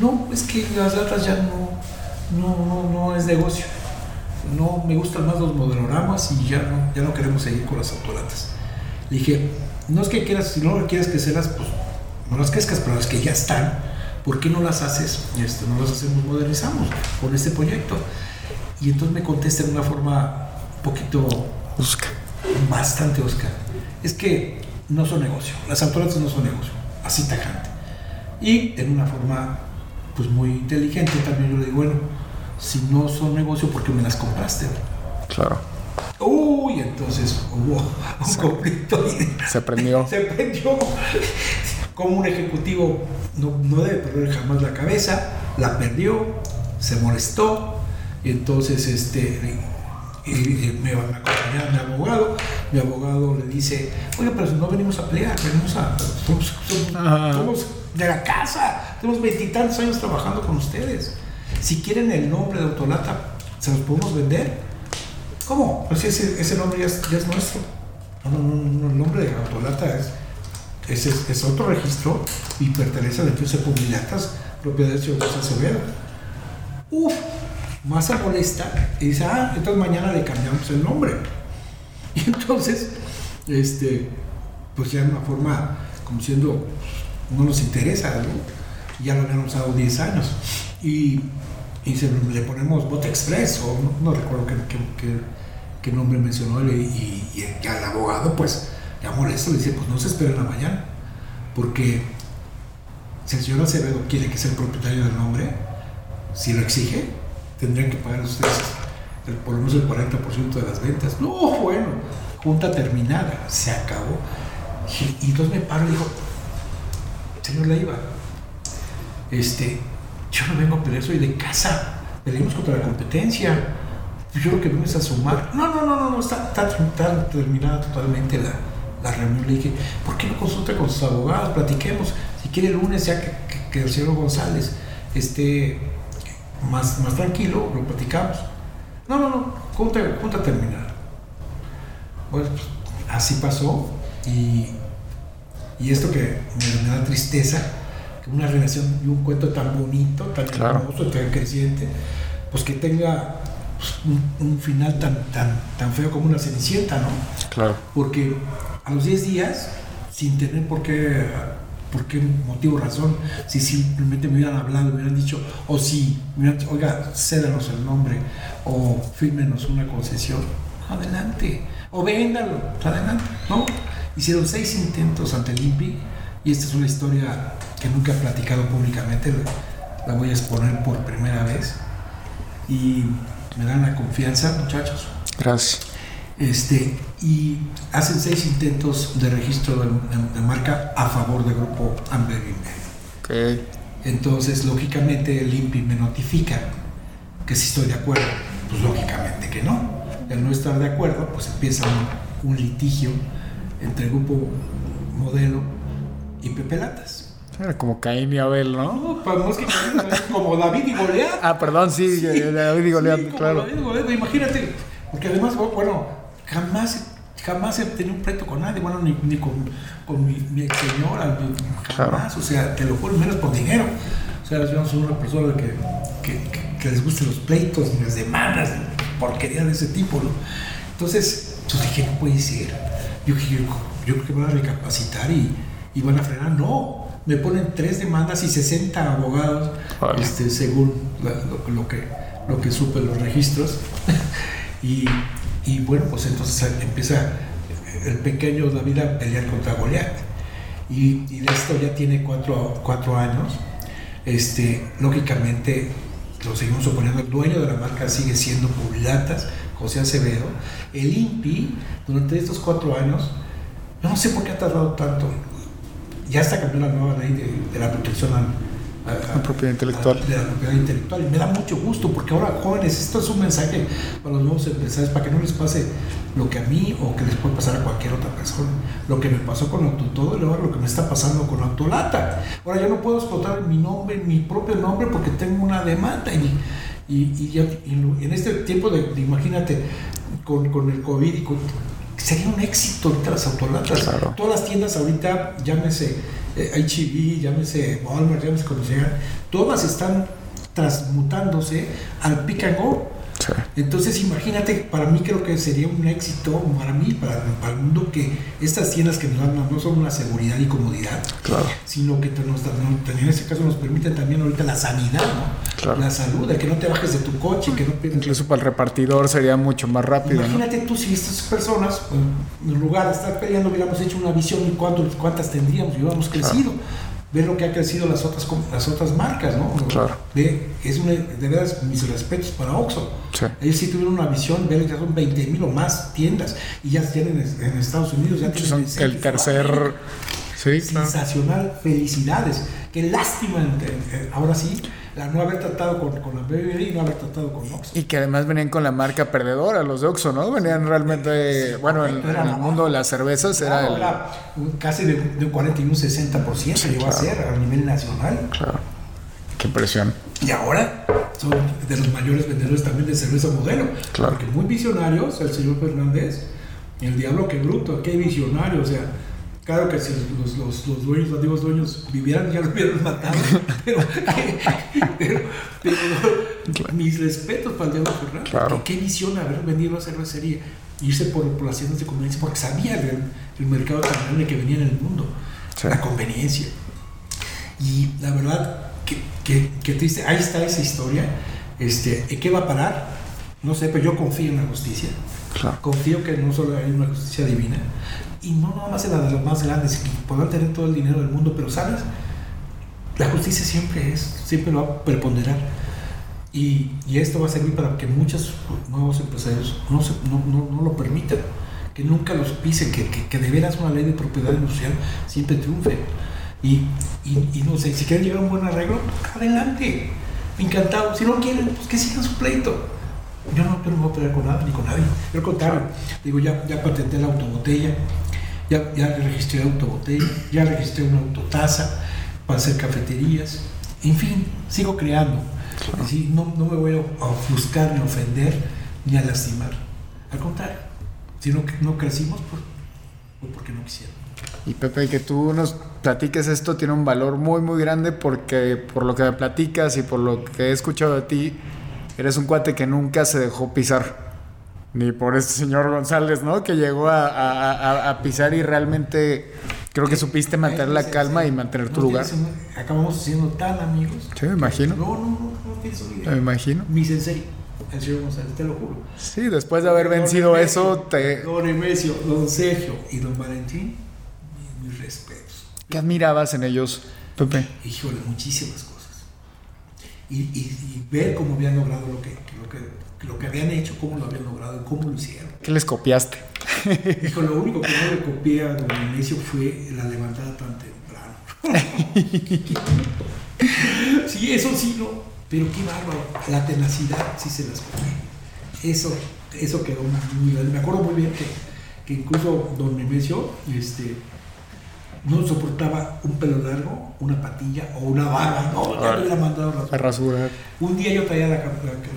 no, es que las latas ya no, no, no, no es negocio. No, me gustan más los modeloramas y ya no, ya no queremos seguir con las autolatas. Le dije, no es que quieras, si no quieres crecerlas, pues no las crezcas, pero las que ya están, ¿por qué no las haces? Este, no las hacemos, modernizamos con este proyecto. Y entonces me contesta de una forma un poquito Busca. Bastante Oscar. Es que no son negocio, las autolatas no son negocio, así tajante. Y en una forma pues muy inteligente también yo le digo, bueno, si no son negocio, ¿por qué me las compraste? Claro. Uy, entonces hubo un conflicto y Se prendió. se prendió. Como un ejecutivo no, no debe perder jamás la cabeza, la perdió, se molestó, y entonces este, y- me, me acompañaba mi abogado, mi abogado le dice, oye, pero si no venimos a pelear, venimos a... Somos, somos- Ajá. somos de la casa, tenemos veintitantos años trabajando con ustedes. Si quieren el nombre de Autolata, ¿se los podemos vender? ¿Cómo? Pues ese, ese nombre ya es, ya es nuestro. No, no, no, no, el nombre de Autolata es, es, es, es otro registro y pertenece a la empresa Publilatas, propiedad de José Acevedo. Uf, más se molesta y dice, ah, entonces mañana le cambiamos el nombre. Y entonces, este, pues ya de una forma, como diciendo, no nos interesa, ¿no? Ya lo habían usado 10 años. Y, le ponemos Bot Express, o no, recuerdo qué, qué, qué- nombre mencionó y, y, y el abogado, pues, ya molesto, le dice, pues no se esperen a mañana, porque si el señor Acevedo quiere que sea el propietario del nombre, si lo exige, tendrían que pagar ustedes por lo menos el 40% de las ventas. No, bueno, junta terminada, se acabó. Y, y entonces me paro y digo, señor Leiva, este, yo no vengo a pelear, soy de casa, peleamos contra la competencia. Yo lo que vengo es a sumar. No, no, no, no, no está, está- está terminada totalmente la, la reunión. Le dije, ¿por qué no consulta con sus abogados? Platiquemos. Si quiere el lunes, ya que, que- que el señor González esté más, más tranquilo, lo platicamos. No, no, no, junta, junta terminada. Bueno, pues, así pasó y, y esto que me, me da tristeza, que una relación y un cuento tan bonito, tan hermoso, tan creciente, pues que tenga pues, un, un, final tan, tan, tan feo como una cenicienta, ¿no? Claro. Porque a los 10 días, sin tener por qué por qué motivo razón, si simplemente me hubieran hablado, me hubieran dicho, o si, oiga, cédanos el nombre, o fírmenos una concesión, adelante, o véndalo, adelante, ¿no? Hicieron seis intentos ante el INPI, y esta es una historia que nunca he platicado públicamente, la voy a exponer por primera vez, y me dan la confianza, muchachos. Gracias. Este, y hacen seis intentos de registro de, de, de marca a favor del grupo Amber okay. Entonces, lógicamente, el INPI me notifica que si estoy de acuerdo. Pues lógicamente que no. El no estar de acuerdo, pues empieza un, un litigio entre el grupo Modelo y Pepe Latas. Era como Caín y Abel, ¿no? No, pues que como David y Goliat. Ah, perdón, sí, sí David y Goliat, sí, claro. David y Goliat, imagínate, porque además, bueno, jamás, jamás he tenido un pleito con nadie, bueno, ni, ni con, con, mi, mi ex señora, ni, jamás, claro. o sea, te lo juro, menos por dinero. O sea, yo no soy una persona que, que, que, que les gusten los pleitos, ni las demandas, porquería de ese tipo, ¿no? Entonces, pues dije, no puede ser. Yo, yo, yo creo que van a recapacitar y, y van a frenar. No, me ponen tres demandas y 60 abogados, vale. este, según la, lo, lo, que, lo que supe los registros. y, y, bueno, pues entonces empieza el pequeño David a pelear contra Goliat. Y, y, de esto ya tiene cuatro, cuatro años. Este, lógicamente, lo seguimos oponiendo. El dueño de la marca sigue siendo Publilatas, José Acevedo. El INPI, durante estos cuatro años, no sé por qué ha tardado tanto ya está cambió la nueva ley de, de la protección a, a, la propiedad intelectual. La propiedad intelectual. Y me da mucho gusto porque ahora, jóvenes, esto es un mensaje para los nuevos empresarios, para que no les pase lo que a mí o que les puede pasar a cualquier otra persona. Lo que me pasó con Autotodo y ahora lo que me está pasando con Autolata. Ahora yo no puedo explotar mi nombre, mi propio nombre, porque tengo una demanda. Y, y, y, ya, y en este tiempo de, de imagínate, con, con el COVID y con sería un éxito ahorita las autolatas. Claro. Todas las tiendas ahorita, llámese eh, HB, llámese Walmart, llámese como sea, todas están transmutándose al pick and go. Sí. Entonces imagínate, para mí creo que sería un éxito, para mí, para, para el mundo, que estas tiendas que nos dan no son una seguridad y comodidad, claro. sino que te, nos, en este caso nos permiten también ahorita la sanidad, ¿no? Claro. la salud, de que no te bajes de tu coche, que no pierdas... Incluso para el repartidor sería mucho más rápido. Imagínate ¿no? tú si estas personas, en lugar de estar peleando, hubiéramos hecho una visión y cuánto, cuántas tendríamos y hubiéramos crecido. Ver lo que ha crecido las otras las otras marcas, ¿no? Claro. De, es una, de veras mis respetos para Oxxo. Sí. Ellos sí tuvieron una visión, ver que son 20 mil o más tiendas y ya tienen en Estados Unidos ya tienen son el tercer sí, sensacional, claro. felicidades. Qué lástima ahora sí la no haber tratado con, con la BBB y no haber tratado con Oxxo. Y que además venían con la marca perdedora, los de Oxxo, ¿no? Venían realmente, sí, bueno, en, en el mundo de las cervezas claro, era, el... era casi de, de, un 40 y un 60% sí, llegó claro. a ser a nivel nacional. Claro. Qué impresión. Y ahora son de los mayores vendedores también de cerveza modelo. Claro. Porque muy visionarios, el señor Fernández, el diablo que bruto, qué visionario, o sea, Claro que si los, los, los, dueños, los antiguos dueños vivieran, ya lo hubieran matado. Pero, pero, pero claro. mis respetos para el Diablo. Claro. ¿Qué, ¿Qué, visión haber vendido a cervecería? Irse por, por las tiendas de conveniencia porque sabía el, el mercado tan grande que venía en el mundo. Sí. La conveniencia. Y la verdad, que, que, que, triste. Ahí está esa historia. Este, ¿En qué va a parar? No sé, pero yo confío en la justicia. Claro. Confío que no solo hay una justicia divina, y no nada más en la de más grandes, que podrán tener todo el dinero del mundo, pero sabes, la justicia siempre es, siempre lo va a preponderar. Y, y esto va a servir para que muchos nuevos empresarios no, no, no, no, lo permitan, que nunca los pisen, que, que, que de veras una ley de propiedad industrial siempre triunfe. Y, y, no sé, si quieren llegar a un buen arreglo, adelante, encantado. Si no quieren, pues que sigan su pleito. Yo no, yo no voy a pelear con nada ni con nadie. Yo al digo, ya, ya patenté la autobotella, ya, ya registré autobotella, ya registré una autotaza para hacer cafeterías, en fin, sigo creando. Claro. Decir, no, no me voy a ofuscar, ni a ofender, ni a lastimar. Al contrario, si no, no crecimos, pues, pues porque no quisieron. Y Pepe, que tú nos platiques esto tiene un valor muy, muy grande porque por lo que me platicas y por lo que he escuchado de ti, eres un cuate que nunca se dejó pisar. Ni por este señor González, ¿no? Que llegó a, a- a- a pisar y realmente creo que supiste mantener la calma y mantener tu lugar. acabamos siendo tan amigos. Sí, me imagino. No, no, no, no idea. Me imagino. Mi sensei, el señor González, te lo juro. Sí, después de haber vencido eso, te... Don Emesio, don Sergio y don Valentín, mis, mis respetos. ¿qué admirabas en ellos, Pepe? Híjole, muchísimas cosas. Y, y- y ver cómo habían logrado lo que, lo, que, lo que habían hecho, cómo lo habían logrado y cómo lo hicieron. ¿Qué les copiaste? Hijo, lo único que no le copié a don Emesio fue la levantada tan temprano. sí, eso sí, no. Pero qué bárbaro. La tenacidad sí se las copié. Eso, eso quedó muy bien. Me acuerdo muy bien que, que incluso don Nemesio este, no soportaba un pelo largo, una patilla o una barba. No, ya le hubiera mandado A rasurar. rasurar. Un día yo traía la, la-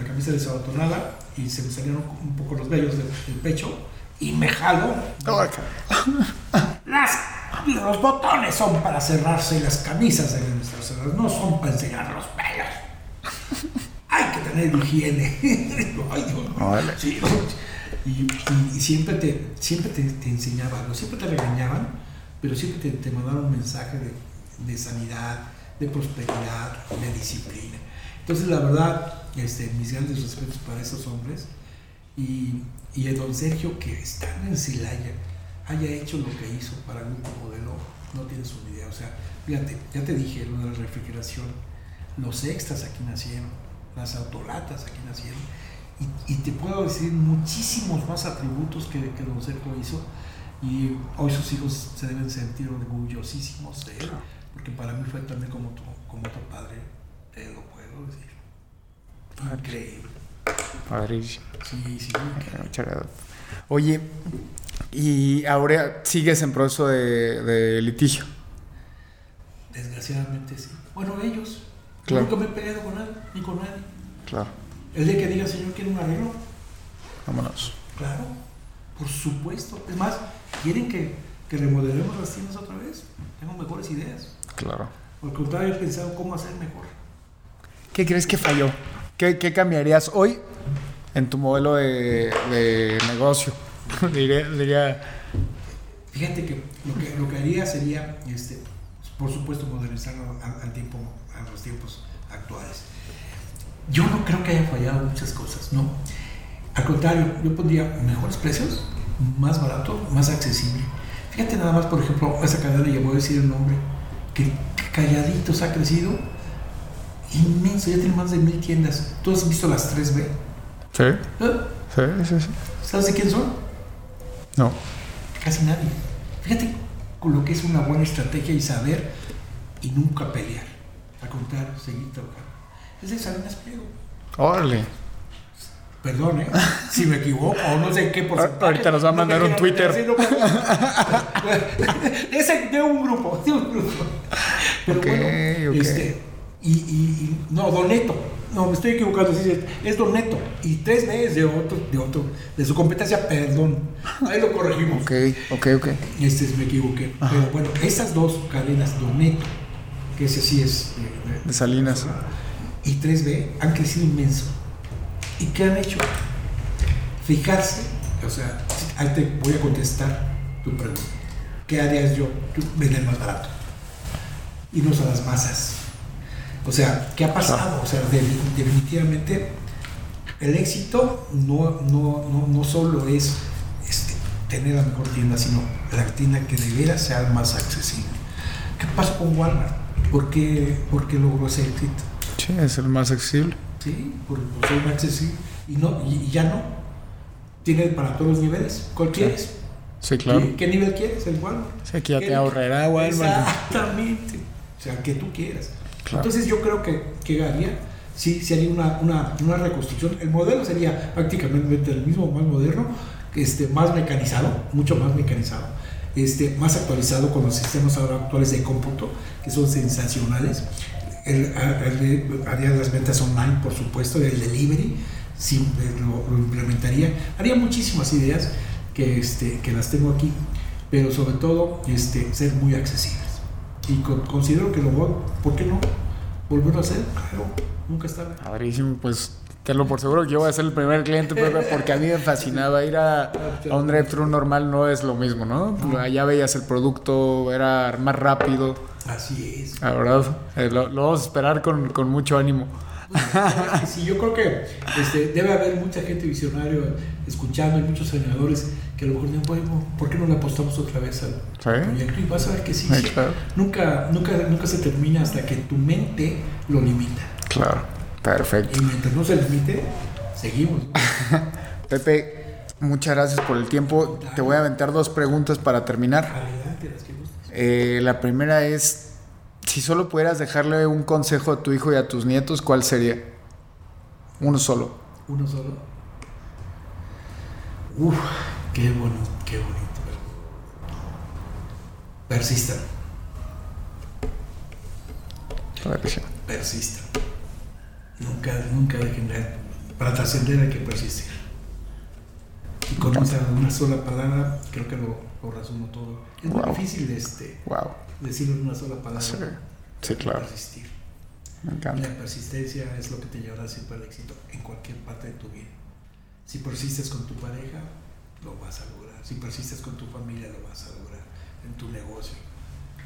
la camisa desabotonada y se me salieron un poco los vellos del, del pecho y me jalo. Las, los botones son para cerrarse y las camisas deben estar cerradas, no son para enseñar los pelos. Hay que tener higiene. Ay, Dios mío. Órale. Sí, ¿no? y, y- y siempre te, siempre te, te enseñaba algo, siempre te regañaban, pero siempre te, te mandaban un mensaje de, de sanidad, de prosperidad, de disciplina. Entonces, la verdad, este, mis grandes respetos para esos hombres y, y el don Sergio, que estando en Celaya, haya hecho lo que hizo para Grupo Modelo, no tienes una idea. O sea, fíjate, ya te dije lo de la refrigeración, los extras aquí nacieron, las autolatas aquí nacieron, y, y te puedo decir muchísimos más atributos que, que don Sergio hizo, y hoy sus hijos se deben sentir orgullosísimos de él, porque para mí fue también como tu, como tu padre, te lo puedo decir. Increíble. Padrísimo. Sí, sí. Muchas gracias. Oye, y ahora sigues en proceso de, de litigio. Desgraciadamente sí. Bueno, ellos. Claro. Nunca me he peleado con nadie, ni con nadie. Claro. El día que diga, señor, quiere un arreglo, Vámonos. claro, por supuesto. Es más, ¿quieren que, que remodelemos las tiendas otra vez? Tengo mejores ideas. Claro. Al contrario, he pensado cómo hacer mejor. ¿Qué crees que falló? ¿Qué, qué cambiarías hoy en tu modelo de, de negocio? diría, diría, Fíjate que lo que, lo que haría sería, este, por supuesto, modernizarlo al, al tiempo, a los tiempos actuales. Yo no creo que haya fallado muchas cosas, no. Al contrario, yo pondría mejores precios, más barato, más accesible. Fíjate nada más, por ejemplo, esa cadena, ya voy a decir el nombre, que calladitos ha crecido inmenso, ya tiene más de mil tiendas. ¿Tú has visto las 3B? ¿Sí? ¿Eh? Sí, sí, sí. ¿Sabes de quién son? No. Casi nadie. Fíjate con lo que es una buena estrategia y saber y nunca pelear. Al contrario, seguir trabajando. Es de Salinas. Órale. Perdón, ¿eh? Si me equivoco o no sé qué porcentaje. Ahorita nos va a mandar un Twitter. no, Ese de un grupo, de un grupo. Pero bueno, ok. este, y, y, y- no, Doneto. No, me estoy equivocando, sí, es- es Doneto. Y tres veces de otro, de otro, de su competencia, perdón. Ahí lo corregimos. Ok, ok, ok. Este me equivoqué. Pero bueno, esas dos cadenas, Doneto, que ese sí es de, de- De Salinas. y 3B han crecido inmenso. ¿Y qué han hecho? Fijarse, o sea, ahí te voy a contestar tu pregunta. ¿Qué harías yo? Vender más barato. Irnos a las masas. O sea, ¿qué ha pasado? O sea, de- definitivamente el éxito no, no, no, no solo es este, tener la mejor tienda, sino la tienda que de veras sea más accesible. ¿Qué pasó con Walmart? ¿Por qué, por qué logró ese éxito? Sí, es el más accesible. Sí, por, por ser accesible. Y, no, y, y ya no. Tiene para todos los niveles. ¿Cuál quieres? Sí, claro. ¿Qué, qué nivel quieres? El Walmart. Sí, aquí ya ¿Qué- te ahorrará, Walmart. Exactamente. O sea, que tú quieras. Claro. Entonces yo creo que, que haría, sí, sí haría una, una, una reconstrucción. El modelo sería prácticamente el mismo, más moderno, que este, más mecanizado, mucho más mecanizado, este, más actualizado con los sistemas ahora actuales de cómputo, que son sensacionales. El, haría las ventas online, por supuesto, el delivery, sí, lo, lo implementaría. Haría muchísimas ideas que, este, que las tengo aquí, pero sobre todo este, ser muy accesibles. y co- considero que lo voy, ¿por qué no? Volverlo a hacer, claro, nunca está. Padrísimo, pues tenlo por seguro que yo voy a ser el primer cliente, porque a mí me fascinaba ir a, a un drive-thru normal, no es lo mismo, ¿no? Allá veías el producto, era más rápido. Así es. La verdad, eh, lo, lo vamos a esperar con, con mucho ánimo. Sí, yo creo que este, debe haber mucha gente visionaria escuchando y muchos soñadores que a lo mejor dicen, bueno, ¿por qué no le apostamos otra vez al proyecto? Y vas a ver que sí, Sí, sí. claro. Nunca, nunca, nunca se termina hasta que tu mente lo limita. Claro, perfecto. Y mientras no se limite, seguimos. Pepe, muchas gracias por el tiempo. Te voy a aventar dos preguntas para terminar. Adelante, las que gustes. Eh, la primera es, si solo pudieras dejarle un consejo a tu hijo y a tus nietos, ¿cuál sería? Uno solo. Uno solo. Uf, qué bueno, qué bonito. Persistan, persistan. Nunca, nunca dejen de. Para trascender hay que persistir. Y con una sola palabra, creo que lo, lo resumo todo. Es muy difícil este, Wow. decirlo en una sola palabra. Sí, sí, claro. Persistir. Me Y encanta. la persistencia es lo que te llevará siempre al éxito en cualquier parte de tu vida. Si persistes con tu pareja, lo vas a lograr. Si persistes con tu familia, lo vas a lograr. En tu negocio,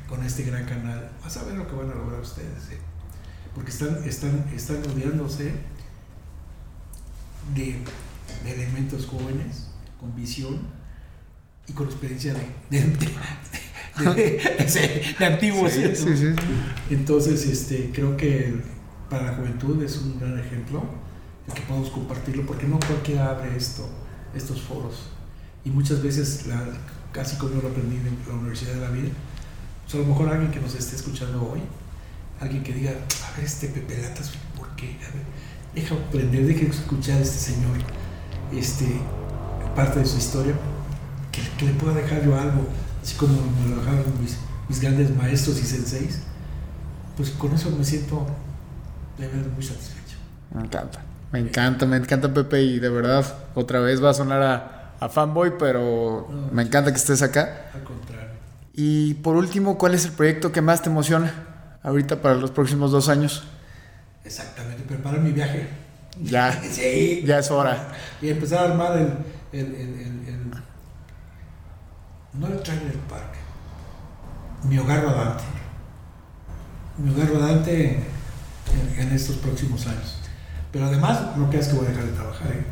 con este gran canal, vas a ver lo que van a lograr ustedes. ¿eh? Porque están, están, están rodeándose de, de elementos jóvenes, con visión y con experiencia de, de, antiguos. Sí, ¿cierto? sí, sí. Entonces, este, creo que para la juventud es un gran ejemplo el que podemos compartirlo, porque no cualquiera abre esto, estos foros. Y muchas veces, la, casi como yo lo aprendí en la Universidad de la Vida, pues a lo mejor alguien que nos esté escuchando hoy, alguien que diga, a ver, este Pepe Latas, ¿por qué? A ver, deja aprender, deja escuchar a este señor, este, parte de su historia, que, que le pueda dejar yo algo, así como me lo dejaron mis, mis grandes maestros y senseis, pues con eso me siento de verdad muy satisfecho. Me encanta. Me encanta, me encanta Pepe y de verdad, otra vez va a sonar a, a fanboy, pero No. me encanta que estés acá. Al contrario. Y por último, ¿cuál es el proyecto que más te emociona ahorita para los próximos dos años? Exactamente, preparar mi viaje. Ya, Sí. ya es hora. Y empezar a armar el, el, el, el- el- no el trailer park, mi hogar rodante. Mi hogar rodante en, en estos próximos años. Pero además, no creas que voy a dejar de trabajar. ¿eh?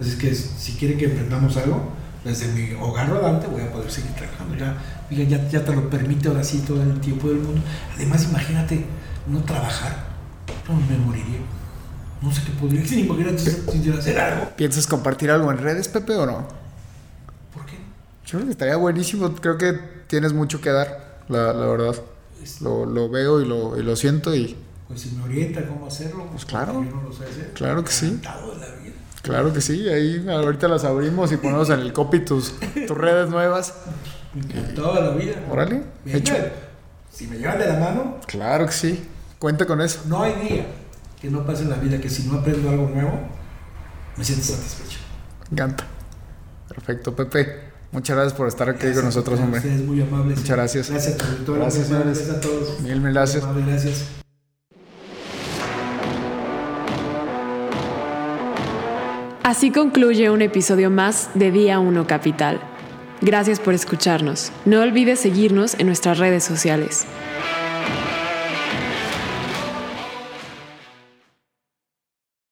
Así es que si quieren que emprendamos algo, desde mi hogar rodante voy a poder seguir trabajando. Ya, ya, ya te lo permite ahora sí todo el tiempo del mundo. Además, imagínate no trabajar. No me moriría. No sé qué podría. Sin imagínate hacer algo. ¿Piensas compartir algo en redes, Pepe, o no? ¿Por qué? Yo creo que estaría buenísimo. Creo que tienes mucho que dar, la, la verdad. Es- Lo, lo veo y lo, y lo siento y Pues si me orienta cómo hacerlo, Pues claro. Yo no lo sé hacer. Claro que sí. De la vida. Claro que sí. Ahí ahorita las abrimos y ponemos en el copy tus, tus redes nuevas. De la vida. Órale, Bien, hecho. Si me llevan de la mano, Claro que sí. Cuenta con eso. no hay día que no pase en la vida que si no aprendo algo nuevo, me siento satisfecho. Me encanta. Perfecto, Pepe. Muchas gracias por estar aquí Gracias con nosotros, hombre. Ustedes muy amables. Muchas gracias. Gracias tu auditorio. Gracias. Gracias a todos. Mil, mil gracias. Así concluye un episodio más de Día 1 Capital. Gracias por escucharnos. No olvides seguirnos en nuestras redes sociales.